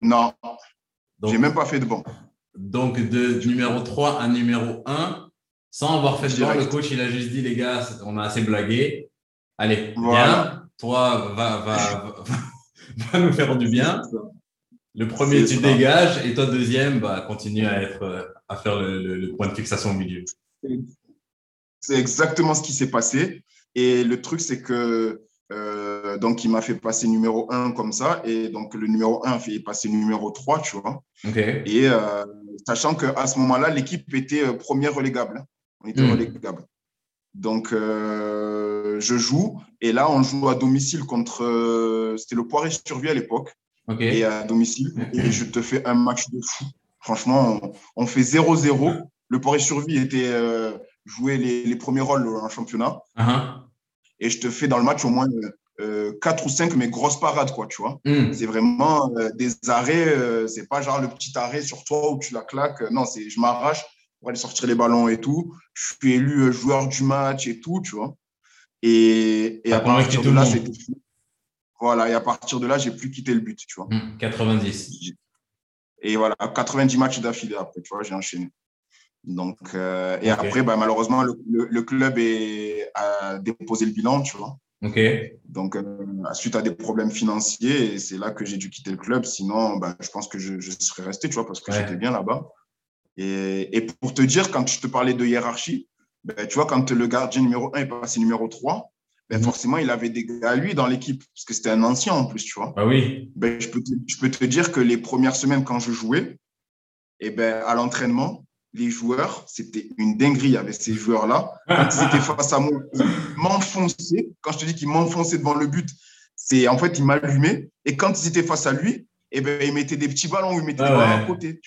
Non. Je n'ai même pas fait de banc. Donc, de numéro 3 à numéro 1, sans avoir fait de banc, le coach, il a juste dit, les gars, on a assez blagué. Allez, viens, toi, va, va, va, [laughs] nous faire du bien. Le premier, tu dégages, et toi, deuxième, bah, continue à, être, à faire le, point de fixation au milieu. C'est exactement ce qui s'est passé. Et le truc, c'est que euh, donc, il m'a fait passer numéro 1 comme ça. Et donc, le numéro 1 a fait passer numéro 3, tu vois. Et euh, sachant qu'à ce moment-là, l'équipe était euh, première relégable. On était hmm. relégable. Donc, euh, je joue. Et là, on joue à domicile contre. Euh, c'était le Poiré Survie à l'époque. Et à domicile. Et je te fais un match de fou. Franchement, on, fait 0-0. Le Poiré Survie était euh, joué les, premiers rôles en championnat. Uh-huh. Et je te fais dans le match au moins euh, 4 ou 5, mais grosses parades, quoi, tu vois. Hmm. C'est vraiment des arrêts. c'est pas genre le petit arrêt sur toi où tu la claques. Non, c'est je m'arrache pour aller sortir les ballons et tout. Je suis élu euh, joueur du match et tout, tu vois. Et, et à partir de là, c'était Voilà, et à partir de là, j'ai plus quitté le but, tu vois. 90. Mmh, et voilà, 90 matchs d'affilée après, tu vois, j'ai enchaîné. Donc, euh, et après, bah, malheureusement, le, le, club est, a déposé le bilan, tu vois. Ok. Donc, euh, suite à des problèmes financiers, c'est là que j'ai dû quitter le club. Sinon, bah, je pense que je, je, serais resté, tu vois, parce que j'étais bien là-bas. Et, pour te dire, quand je te parlais de hiérarchie, ben, tu vois, quand le gardien numéro 1 est passé numéro 3, ben, forcément, il avait des gars à lui dans l'équipe, parce que c'était un ancien en plus, tu vois. Ah oui. Ben, je, peux te, je peux te dire que les premières semaines, quand je jouais, et eh ben, à l'entraînement, les joueurs, c'était une dinguerie avec ces joueurs-là. Quand ils étaient face à moi, ils m'enfonçaient. Quand je te dis qu'ils m'enfonçaient devant le but, c'est en fait, ils m'allumaient. Et quand ils étaient face à lui, et eh ben, ils mettaient des petits ballons ils mettaient des ballons à côté.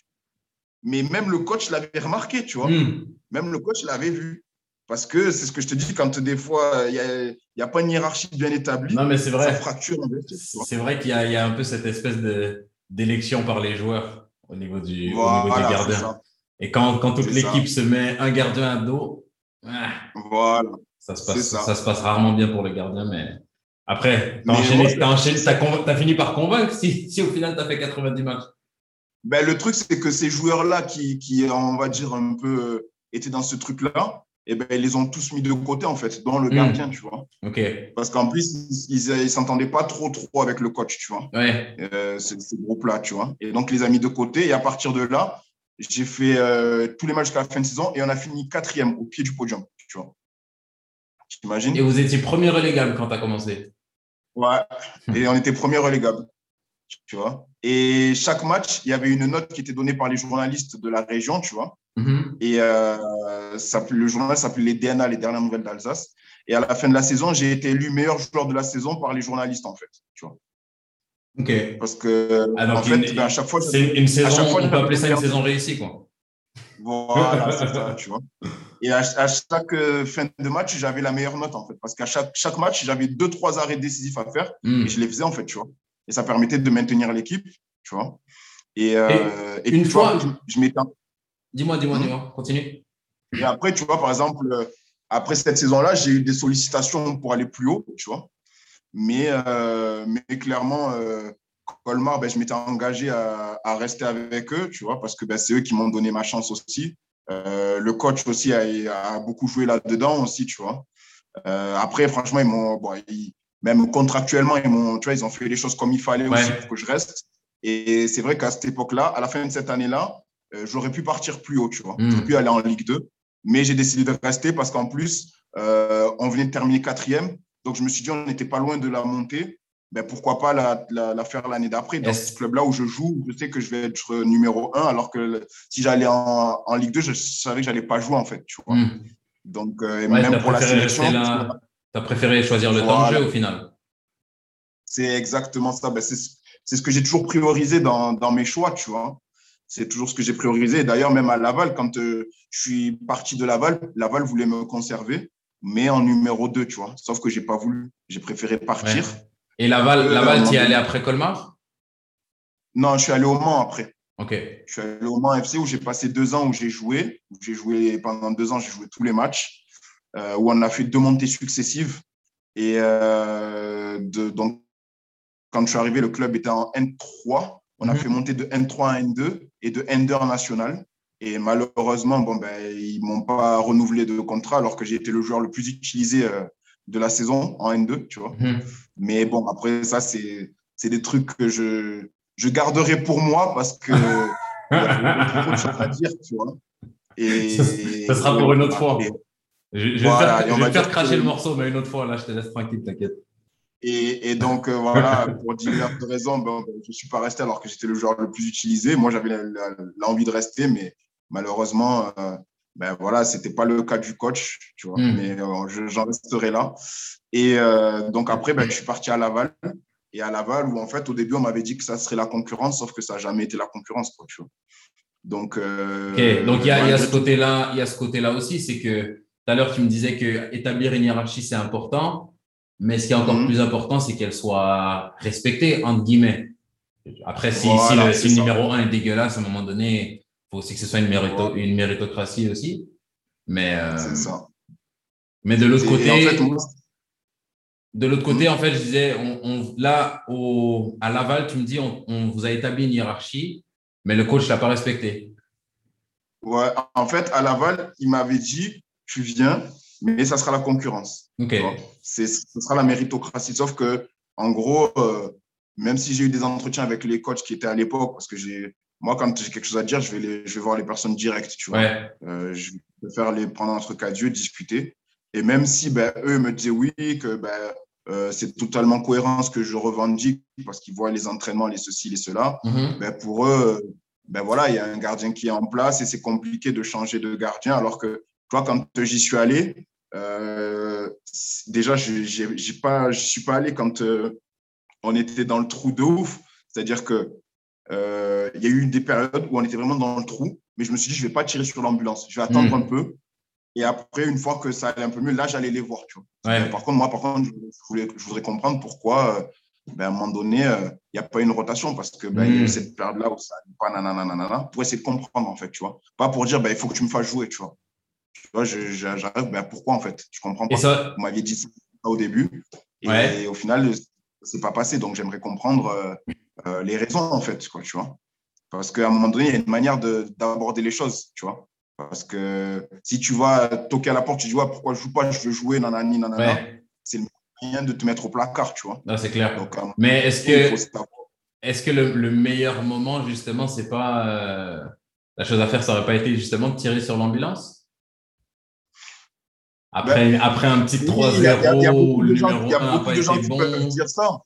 Mais même le coach l'avait remarqué, tu vois. Hmm. Même le coach l'avait vu. Parce que c'est ce que je te dis, quand des fois, il n'y a, a, pas une hiérarchie bien établie, non, mais c'est vrai. ça fracture. C'est vrai qu'il y, y, a un peu cette espèce d'élection par les joueurs au niveau du, au niveau des gardiens. Et quand, quand toute l'équipe se met un gardien à dos, ah, voilà. ça, se passe, ça. se passe rarement bien pour le gardien. Mais après, tu as, as, fini par convaincre si, si au final tu as fait 90 matchs. Ben, le truc, c'est que ces joueurs-là qui, qui, on va dire, un peu euh, étaient dans ce truc-là, eh ben, ils les ont tous mis de côté, en fait, dont le hmm. gardien, tu vois. Parce qu'en plus, ils ne s'entendaient pas trop, trop avec le coach, tu vois. Ouais. Euh, ce, groupe-là, tu vois. Et donc, les a mis de côté. Et à partir de là, j'ai fait euh, tous les matchs jusqu'à la fin de saison et on a fini quatrième au pied du podium, tu vois. T'imagines? Et vous étiez premier relégable quand tu as commencé Ouais. Et on était premier relégable tu vois. Et chaque match, il y avait une note qui était donnée par les journalistes de la région, tu vois. Mm-hmm. Et euh, ça, le journal s'appelait les DNA, les dernières nouvelles d'Alsace. Et à la fin de la saison, j'ai été élu meilleur joueur de la saison par les journalistes, en fait, tu vois. Ok. Parce que, ah, en fait, ben, à chaque fois. C'est une saison, on peut appeler ça une saison réussie, quoi. Voilà, [laughs] c'est ça, tu vois. Et à, chaque euh, fin de match, j'avais la meilleure note, en fait. Parce qu'à chaque, chaque match, j'avais deux, trois arrêts décisifs à faire. Hmm. Et je les faisais, en fait, tu vois. Et ça permettait de maintenir l'équipe, tu vois. Et, euh, une fois, je, m'étais. Dis-moi, dis-moi, hmm. dis-moi, continue. Et après, tu vois, par exemple, euh, après cette saison-là, j'ai eu des sollicitations pour aller plus haut, tu vois. Mais, mais clairement, Colmar, ben, je m'étais engagé à, rester avec eux, tu vois, parce que ben, c'est eux qui m'ont donné ma chance aussi. Euh, le coach aussi a, beaucoup joué là-dedans aussi, tu vois. Euh, après, franchement, ils m'ont, même contractuellement, ils m'ont, tu vois, ils ont fait les choses comme il fallait aussi pour que je reste. Et c'est vrai qu'à cette époque-là, à la fin de cette année-là, euh, j'aurais pu partir plus haut, tu vois. Hmm. J'aurais pu aller en Ligue 2. Mais j'ai décidé de rester parce qu'en plus, on venait de terminer quatrième. Donc, je me suis dit, on n'était pas loin de la montée ben pourquoi pas la, la, faire l'année d'après. Dans ce club-là où je joue, je sais que je vais être numéro un, alors que si j'allais en, en, Ligue 2, je savais que je n'allais pas jouer, en fait. Tu vois. Hmm. Donc, euh, même pour la sélection. Tu as préféré choisir le temps de jeu au final C'est exactement ça. Ben, c'est ce que j'ai toujours priorisé dans, dans, mes choix, tu vois. C'est toujours ce que j'ai priorisé. D'ailleurs, même à Laval, quand euh, je suis parti de Laval, Laval voulait me conserver, mais en numéro 2, tu vois. Sauf que je n'ai pas voulu. J'ai préféré partir. Et Laval, euh, Laval tu es allé après Colmar? Non, je suis allé au Mans après. Ok. Je suis allé au Mans FC où j'ai passé deux ans où j'ai joué. J'ai joué pendant deux ans, j'ai joué tous les matchs, euh, où on a fait deux montées successives. Et euh, de, donc, quand je suis arrivé, le club était en N3. On a mhm. fait monter de N3 à N2 et de N2 national. Et malheureusement, bon, ben, ils ne m'ont pas renouvelé de contrat alors que j'ai été le joueur le plus utilisé de la saison en N2, tu vois. Mhm. Mais bon, après, ça, c'est des trucs que je, je garderai pour moi parce que [laughs] il y a trop de choses à dire, tu vois. Et, ça, sera pour une autre fois. je, vais faire, cracher le morceau, mais une autre fois, là, je te laisse tranquille, t'inquiète. Et, et, donc, euh, voilà, pour diverses raisons, ben, je ne suis pas resté alors que j'étais le joueur le plus utilisé. Moi, j'avais l'envie de rester, mais malheureusement, euh, ben voilà, c'était pas le cas du coach, tu vois, hmm. mais euh, j'en resterai là. Et euh, donc après, ben, je suis parti à Laval. Et à Laval, où en fait, au début, on m'avait dit que ça serait la concurrence, sauf que ça n'a jamais été la concurrence, quoi, tu vois. Donc, euh, donc il y a, y a ce côté-là, il y a ce côté-là aussi, c'est que tout à l'heure, tu me disais que établir une hiérarchie, c'est important, mais ce qui est encore hmm. plus important, c'est qu'elle soit respectée, entre guillemets. Après, si, si, le, si numéro 1 est dégueulasse, à un moment donné, faut aussi que ce soit une, mérito une méritocratie aussi. Mais, euh, ça. Mais de l'autre côté, en fait, de l'autre côté, hmm. en fait, je disais, on, là, au, à Laval, tu me dis, on, vous a établi une hiérarchie, mais le coach ne l'a pas respecté. Ouais, en fait, à Laval, il m'avait dit, tu viens, mais ça sera la concurrence. Ok. Ce sera la méritocratie. Sauf que, en gros, euh, même si j'ai eu des entretiens avec les coachs qui étaient à l'époque, parce que j'ai moi, quand j'ai quelque chose à dire, je vais, les, je vais voir les personnes directes, tu vois. Euh, je vais faire les prendre entre quatre yeux, discuter. Et même si ben, eux me disaient oui, que ben, euh, c'est totalement cohérent ce que je revendique parce qu'ils voient les entraînements, les ceci, les cela, mm-hmm. ben, pour eux, ben voilà, il y a un gardien qui est en place et c'est compliqué de changer de gardien. Alors que, toi, quand j'y suis allé, euh, déjà, je n'y pas, suis pas allé quand on était dans le trou de ouf. C'est-à-dire que euh, y a eu des périodes où on était vraiment dans le trou, mais je me suis dit, je ne vais pas tirer sur l'ambulance. Je vais attendre hmm. un peu. Et après, une fois que ça allait un peu mieux, là, j'allais les voir. Tu vois. Par contre, moi, par contre, je, voulais, je voudrais comprendre pourquoi, euh, ben, à un moment donné, euh, il n'y a pas une rotation parce que ben, y a eu hmm. cette période-là où ça n'allait pas, nanana, pour essayer de comprendre, en fait, tu vois. Pas pour dire, ben, il faut que tu me fasses jouer, tu vois. Tu vois, j'arrive, ben, pourquoi, en fait? Je comprends pas. Ça... Vous m'aviez dit ça au début. Et, au final, c'est pas passé. Donc, j'aimerais comprendre euh, les raisons, en fait, quoi, tu vois. Parce qu'à un moment donné, il y a une manière d'aborder les choses, tu vois. Parce que si tu vas toquer à la porte, tu dis, ouais, pourquoi je joue pas, je veux jouer, nanani, nanana, c'est le moyen de te mettre au placard, tu vois. c'est clair. Mais est-ce que, est que le, meilleur moment, justement, c'est pas. Euh, la chose à faire, ça n'aurait pas été justement de tirer sur l'ambulance? Après, ben, après un petit 3-0, il y a, y a beaucoup de gens, y a beaucoup de gens qui peuvent dire ça.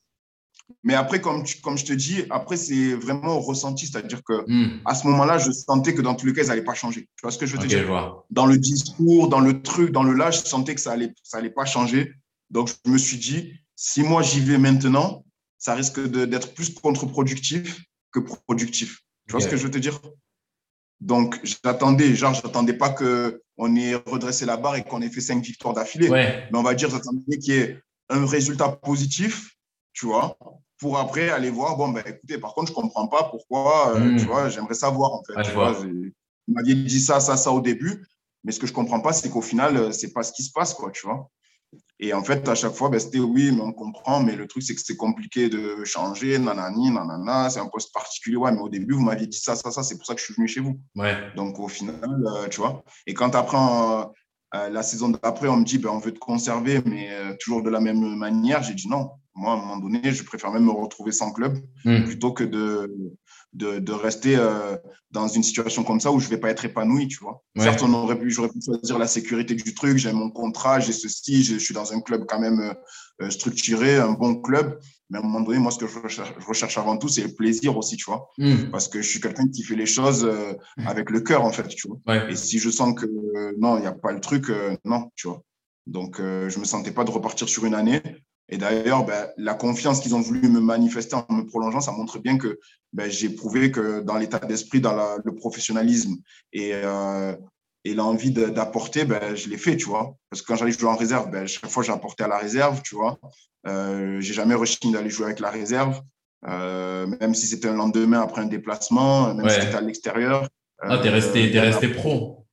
Mais après, comme, comme je te dis, après, c'est vraiment ressenti. C'est-à-dire que hmm. à ce moment-là, je sentais que dans tous les cas, ça n'allait pas changer. Tu vois ce que je veux te dire? Dans le discours, dans le truc, dans le là, je sentais que ça n'allait ça allait pas changer. Donc, je me suis dit, si moi, j'y vais maintenant, ça risque d'être plus contre-productif que productif. Tu vois ce que je veux te dire? Donc, j'attendais, genre, j'attendais pas qu'on ait redressé la barre et qu'on ait fait cinq victoires d'affilée. Mais on va dire, j'attendais qu'il y ait un résultat positif, tu vois, pour après aller voir, bon, ben écoutez, par contre, je comprends pas pourquoi, euh, hmm. tu vois, j'aimerais savoir, en fait. tu vois, vous m'aviez dit ça, ça, ça au début, mais ce que je comprends pas, c'est qu'au final, euh, c'est pas ce qui se passe, quoi, tu vois. Et en fait, à chaque fois, ben, c'était oui, mais on comprend, mais le truc, c'est que c'est compliqué de changer, nanani, nanana, c'est un poste particulier. Ouais, mais au début, vous m'aviez dit ça, ça, ça, c'est pour ça que je suis venu chez vous. Ouais. Donc, au final, euh, tu vois. Et quand après, euh, la saison d'après, on me dit, ben, on veut te conserver, mais euh, toujours de la même manière, j'ai dit non. Moi, à un moment donné, je préfère même me retrouver sans club hmm. plutôt que de, de, de rester euh, dans une situation comme ça où je vais pas être épanoui, tu vois. Certes, on aurait pu, j'aurais pu choisir la sécurité du truc, j'ai mon contrat, j'ai ceci, je suis dans un club quand même euh, euh, structuré, un bon club. Mais à un moment donné, moi, ce que je recherche, je recherche avant tout, c'est le plaisir aussi, tu vois. Hmm. Parce que je suis quelqu'un qui fait les choses hmm. avec le cœur, en fait, tu vois. Et si je sens que non, il n'y a pas le truc, non, tu vois. Donc, je me sentais pas de repartir sur une année. Et d'ailleurs, ben, la confiance qu'ils ont voulu me manifester en me prolongeant, ça montre bien que ben, j'ai prouvé que dans l'état d'esprit, dans le professionnalisme et, euh, et l'envie d'apporter, ben, je l'ai fait, tu vois. Parce que quand j'allais jouer en réserve, ben, chaque fois, j'ai apporté à la réserve, tu vois. Euh, j'ai jamais rechigné d'aller jouer avec la réserve, euh, même si c'était un lendemain après un déplacement, même si c'était à l'extérieur. Ah, t'es resté, es resté pro.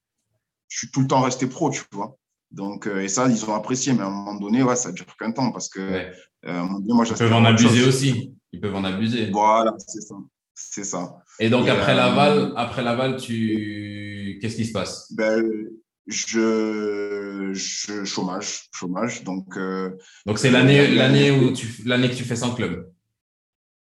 Je suis tout le temps resté pro, tu vois. Donc, euh, et ça, ils ont apprécié, mais à un moment donné, ouais, ça dure qu'un temps parce que euh, moi, Ils peuvent en abuser aussi. Ils peuvent en abuser. Voilà, c'est ça. C'est ça. Et donc, après, euh, Laval, après Laval, tu... qu'est-ce qui se passe? Ben, je, je, chômage, chômage. Donc, donc c'est l'année, l'année où tu, l'année que tu fais sans club.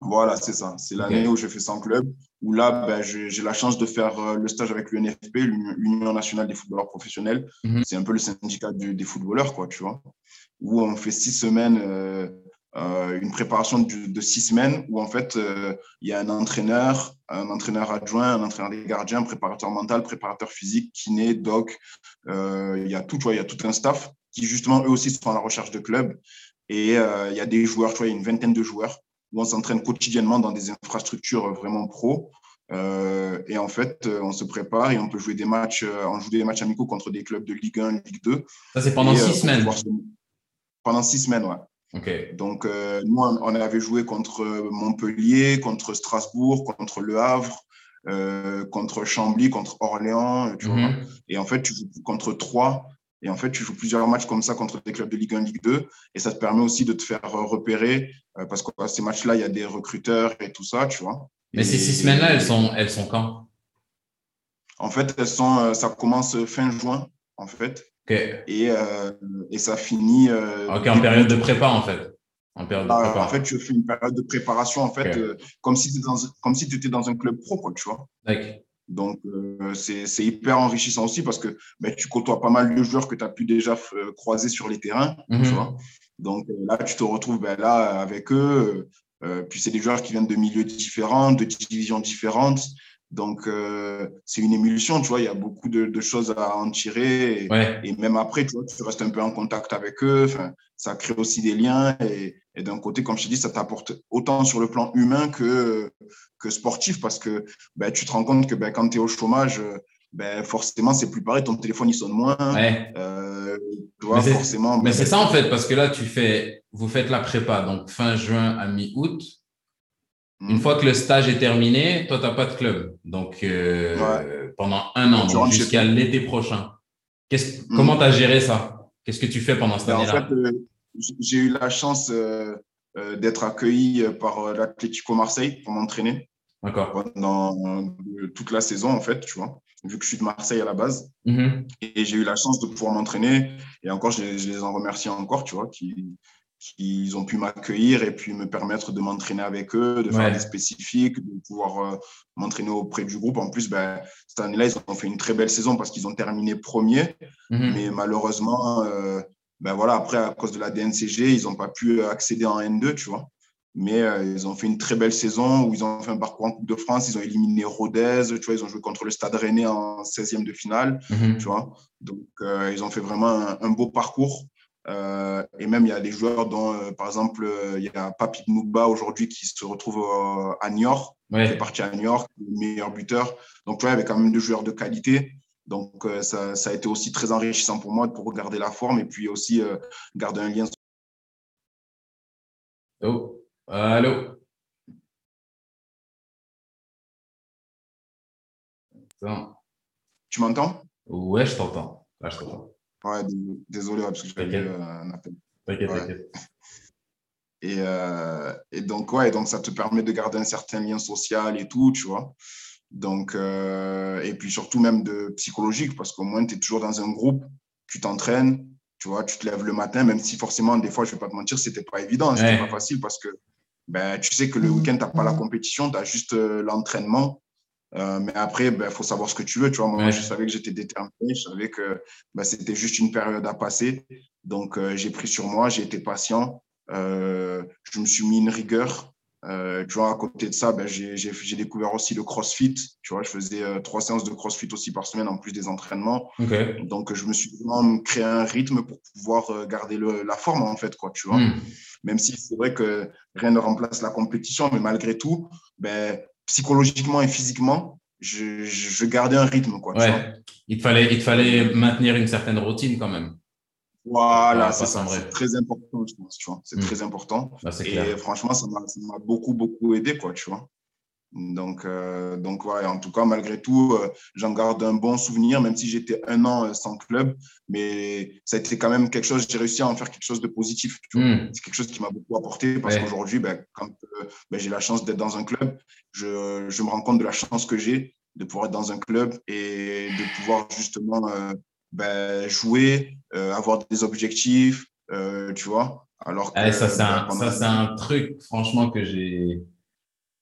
Voilà, c'est ça. C'est l'année où je fais sans club, où là, ben, j'ai la chance de faire euh, le stage avec l'UNFP, l'Union nationale des footballeurs professionnels. Mhm. C'est un peu le syndicat des footballeurs, quoi, tu vois, où on fait six semaines, euh, euh, une préparation de, six semaines, où en fait, il y a un entraîneur, un entraîneur adjoint, un entraîneur des gardiens, un préparateur mental, préparateur physique, kiné, doc. Il y a tout, tu vois, il y a tout un staff qui, justement, eux aussi sont à la recherche de clubs. Et il y a des joueurs, tu vois, il y a une vingtaine de joueurs où on s'entraîne quotidiennement dans des infrastructures vraiment pro. Euh, et en fait, euh, on se prépare et on peut jouer des matchs, euh, on joue des matchs amicaux contre des clubs de Ligue 1, Ligue 2. Ça, c'est pendant six semaines Pendant six semaines, ouais. Ok. Donc, nous, on avait joué contre Montpellier, contre Strasbourg, contre Le Havre, contre Chambly, contre Orléans, tu vois. Mhm. Et en fait, tu joues contre trois et en fait, tu joues plusieurs matchs comme ça contre des clubs de Ligue 1, Ligue 2. Et ça te permet aussi de te faire repérer euh, parce que ces matchs-là, il y a des recruteurs et tout ça, tu vois. Mais ces six semaines-là, elles sont, elles sont quand? En fait, elles sont, euh, ça commence fin juin, en fait. Et, euh, et ça finit. ok, en période de prépa, en fait. En, période de ah, prépa. en fait, tu fais une période de préparation, en fait, comme si tu étais, dans, si étais dans un club pro, quoi, tu vois. D'accord. Donc, euh, c'est hyper enrichissant aussi parce que ben, tu côtoies pas mal de joueurs que tu as pu déjà euh, croiser sur les terrains. Mhm. Donc euh, là, tu te retrouves ben, là avec eux. puis c'est des joueurs qui viennent de milieux différents, de divisions différentes. Donc, c'est une émulsion, tu vois, il y a beaucoup de, choses à en tirer. Et, même après, tu, vois, tu restes un peu en contact avec eux. ça crée aussi des liens. Et, et d'un côté, comme je te dis, ça t'apporte autant sur le plan humain que, que sportif parce que ben, tu te rends compte que ben, quand tu es au chômage, ben, forcément, c'est plus pareil, ton téléphone il sonne moins. Euh, forcément. Mais ben, c'est ça en fait, parce que là, tu fais, vous faites la prépa, donc fin juin à mi-août. Une hmm. fois que le stage est terminé, toi, tu n'as pas de club. Donc, euh, pendant un an, jusqu'à l'été prochain. Hmm. Comment tu as géré ça? Qu'est-ce que tu fais pendant cette année-là? euh, J'ai eu la chance d'être accueilli par l'Atlético Marseille pour m'entraîner. D'accord. Pendant toute la saison, en fait, tu vois, vu que je suis de Marseille à la base. Mm-hmm. Et j'ai eu la chance de pouvoir m'entraîner. Et encore, je, les en remercie encore, tu vois, qui, qui ont pu m'accueillir et puis me permettre de m'entraîner avec eux, de faire des spécifiques, de pouvoir euh, m'entraîner auprès du groupe. En plus, ben, cette année-là, ils ont fait une très belle saison parce qu'ils ont terminé premier. Mm-hmm. Mais malheureusement, euh, ben voilà, après, à cause de la DNCG, ils n'ont pas pu accéder en N2, tu vois. Mais euh, ils ont fait une très belle saison où ils ont fait un parcours en Coupe de France. Ils ont éliminé Rodez, tu vois, ils ont joué contre le Stade Rennais en 16e de finale, mhm. tu vois. Donc, euh, ils ont fait vraiment un, beau parcours Euh, et même, il y a des joueurs dont, euh, par exemple, euh, il y a Papi Mouba aujourd'hui qui se retrouve à Niort, ouais. qui est parti à Niort, le meilleur buteur. Donc, tu vois, il y avait quand même des joueurs de qualité. Donc, ça, ça, a été aussi très enrichissant pour moi pour garder la forme et puis aussi garder un lien. Oh, allô? Tu m'entends? Ouais, je t'entends. Là, je t'entends. Ouais, désolé, parce que j'avais euh, un appel. T'inquiète, t'inquiète. Et, euh, et, donc, ouais, donc ça te permet de garder un certain lien social et tout, tu vois. Donc, euh, et puis surtout même de psychologique, parce qu'au moins, tu es toujours dans un groupe, tu t'entraînes, tu vois, tu te lèves le matin, même si forcément, des fois, je ne vais pas te mentir, c'était pas évident, c'était pas facile parce que ben, tu sais que le week-end, tu n'as pas la compétition, tu as juste l'entraînement. Euh, mais après, il ben, faut savoir ce que tu veux. Tu vois, moi, je savais que j'étais déterminé. Je savais que ben, c'était juste une période à passer. Donc, euh, j'ai pris sur moi, j'ai été patient. Euh, je me suis mis une rigueur. Tu vois, à côté de ça, ben, j'ai découvert aussi le crossfit. Tu vois, je faisais trois séances de crossfit aussi par semaine en plus des entraînements. Donc, je me suis vraiment créé un rythme pour pouvoir garder le, la forme, en fait, quoi, tu vois. Hmm. Même si c'est vrai que rien ne remplace la compétition, mais malgré tout, ben, psychologiquement et physiquement, je, je, gardais un rythme. Quoi, ouais. il, te fallait, il te fallait maintenir une certaine routine quand même. Voilà, c'est ça. C'est très important, je pense. Tu vois. C'est hmm. très important. Bah, et franchement, ça m'a beaucoup, beaucoup aidé, quoi, tu vois. Donc, euh, donc ouais, en tout cas, malgré tout, euh, j'en garde un bon souvenir, même si j'étais un an euh, sans club. Mais ça a été quand même quelque chose, j'ai réussi à en faire quelque chose de positif. Hmm. C'est quelque chose qui m'a beaucoup apporté parce qu'aujourd'hui, ben, quand ben, j'ai la chance d'être dans un club, je, je, me rends compte de la chance que j'ai de pouvoir être dans un club et de pouvoir justement ben, jouer, avoir des objectifs, tu vois. Alors que, ça, c'est un, un truc, franchement, que j'ai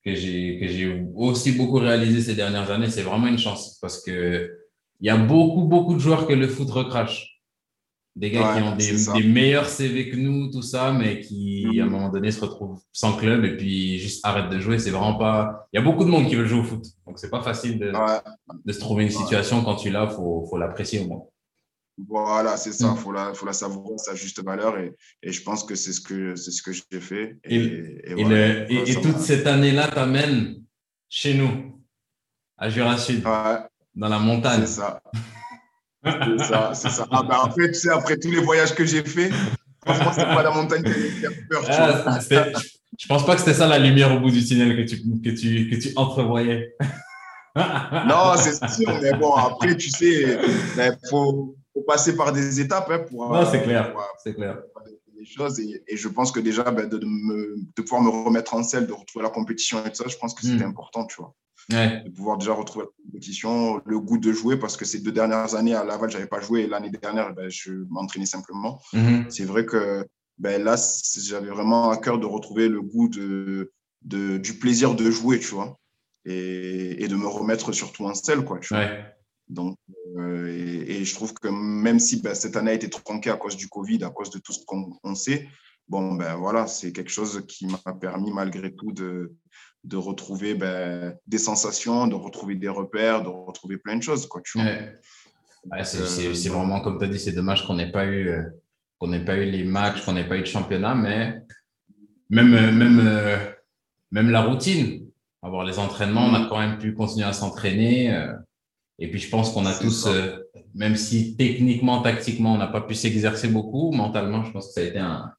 que j'ai que j'ai aussi beaucoup réalisé ces dernières années, c'est vraiment une chance parce que il y a beaucoup beaucoup de joueurs que le foot recrache. Des gars qui ont des, des, meilleurs CV que nous, tout ça, mais qui à un mhm. moment donné se retrouvent sans club et puis juste arrêtent de jouer. C'est vraiment pas. Il y a beaucoup de monde qui veut jouer au foot, donc c'est pas facile de, de se trouver une situation quand tu l'as, faut faut l'apprécier au moins. Voilà, c'est ça. Il mm. faut la, faut la savourer sa juste valeur. Et, et je pense que c'est ce que, c'est ce que j'ai fait. Et, et, et, toute cette année-là t'amène chez nous, à Jura Sud, dans la montagne. C'est ça. c'est ça, c'est ça. Ah, bah, en fait, tu sais, après tous les voyages que j'ai fait, franchement, c'est pas la montagne qui fait peur. Ah, je pense pas que c'était ça la lumière au bout du tunnel que tu, que tu, que tu entrevoyais. non, c'est sûr, mais bon, après, tu sais, il faut, faut passer par des étapes hein, pour. Non, c'est clair. c'est clair. Des choses et, et, je pense que déjà, ben, de, me, de, pouvoir me remettre en selle, de retrouver la compétition et tout ça, je pense que c'était hmm. important, tu vois. De pouvoir déjà retrouver la compétition, le goût de jouer, parce que ces deux dernières années à Laval, je n'avais pas joué et l'année dernière, ben, je m'entraînais simplement. Hmm. C'est vrai que ben, là, j'avais vraiment à cœur de retrouver le goût de, de, du plaisir de jouer, tu vois. Et, et, de me remettre surtout en selle, quoi. Tu vois. Donc, euh, et, je trouve que même si ben, cette année a été tronquée à cause du Covid, à cause de tout ce qu'on sait, bon, ben voilà, c'est quelque chose qui m'a permis malgré tout de, de retrouver ben, des sensations, de retrouver des repères, de retrouver plein de choses. Quoi, tu vois. c'est vraiment, comme tu as dit, c'est dommage qu'on n'ait pas, eu, euh, qu'on n'ait pas eu les matchs, qu'on n'ait pas eu de championnat, mais même, euh, même, même la routine, avoir les entraînements, on a quand même pu continuer à s'entraîner. Et puis, je pense qu'on a tous, euh, même si techniquement, tactiquement, on n'a pas pu s'exercer beaucoup, mentalement, je pense que ça a été un,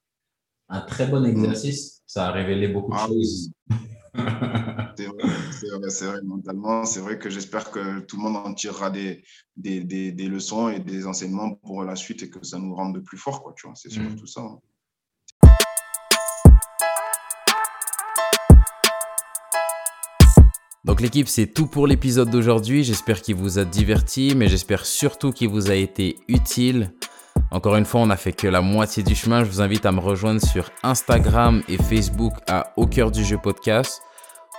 un très bon exercice. Ça a révélé beaucoup de ah choses. [laughs] c'est vrai, c'est vrai, mentalement. C'est vrai que j'espère que tout le monde en tirera des, des, des, leçons et des enseignements pour la suite et que ça nous rende plus forts, quoi, tu vois. C'est surtout mm. ça. Hein. Donc l'équipe, c'est tout pour l'épisode d'aujourd'hui. J'espère qu'il vous a diverti, mais j'espère surtout qu'il vous a été utile. Encore une fois, on n'a fait que la moitié du chemin. Je vous invite à me rejoindre sur Instagram et Facebook à Au cœur du jeu podcast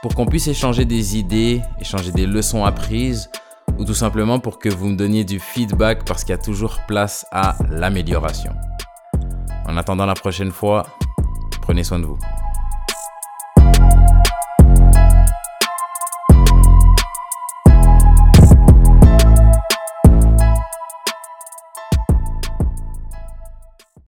pour qu'on puisse échanger des idées, échanger des leçons apprises ou tout simplement pour que vous me donniez du feedback parce qu'il y a toujours place à l'amélioration. En attendant la prochaine fois, prenez soin de vous.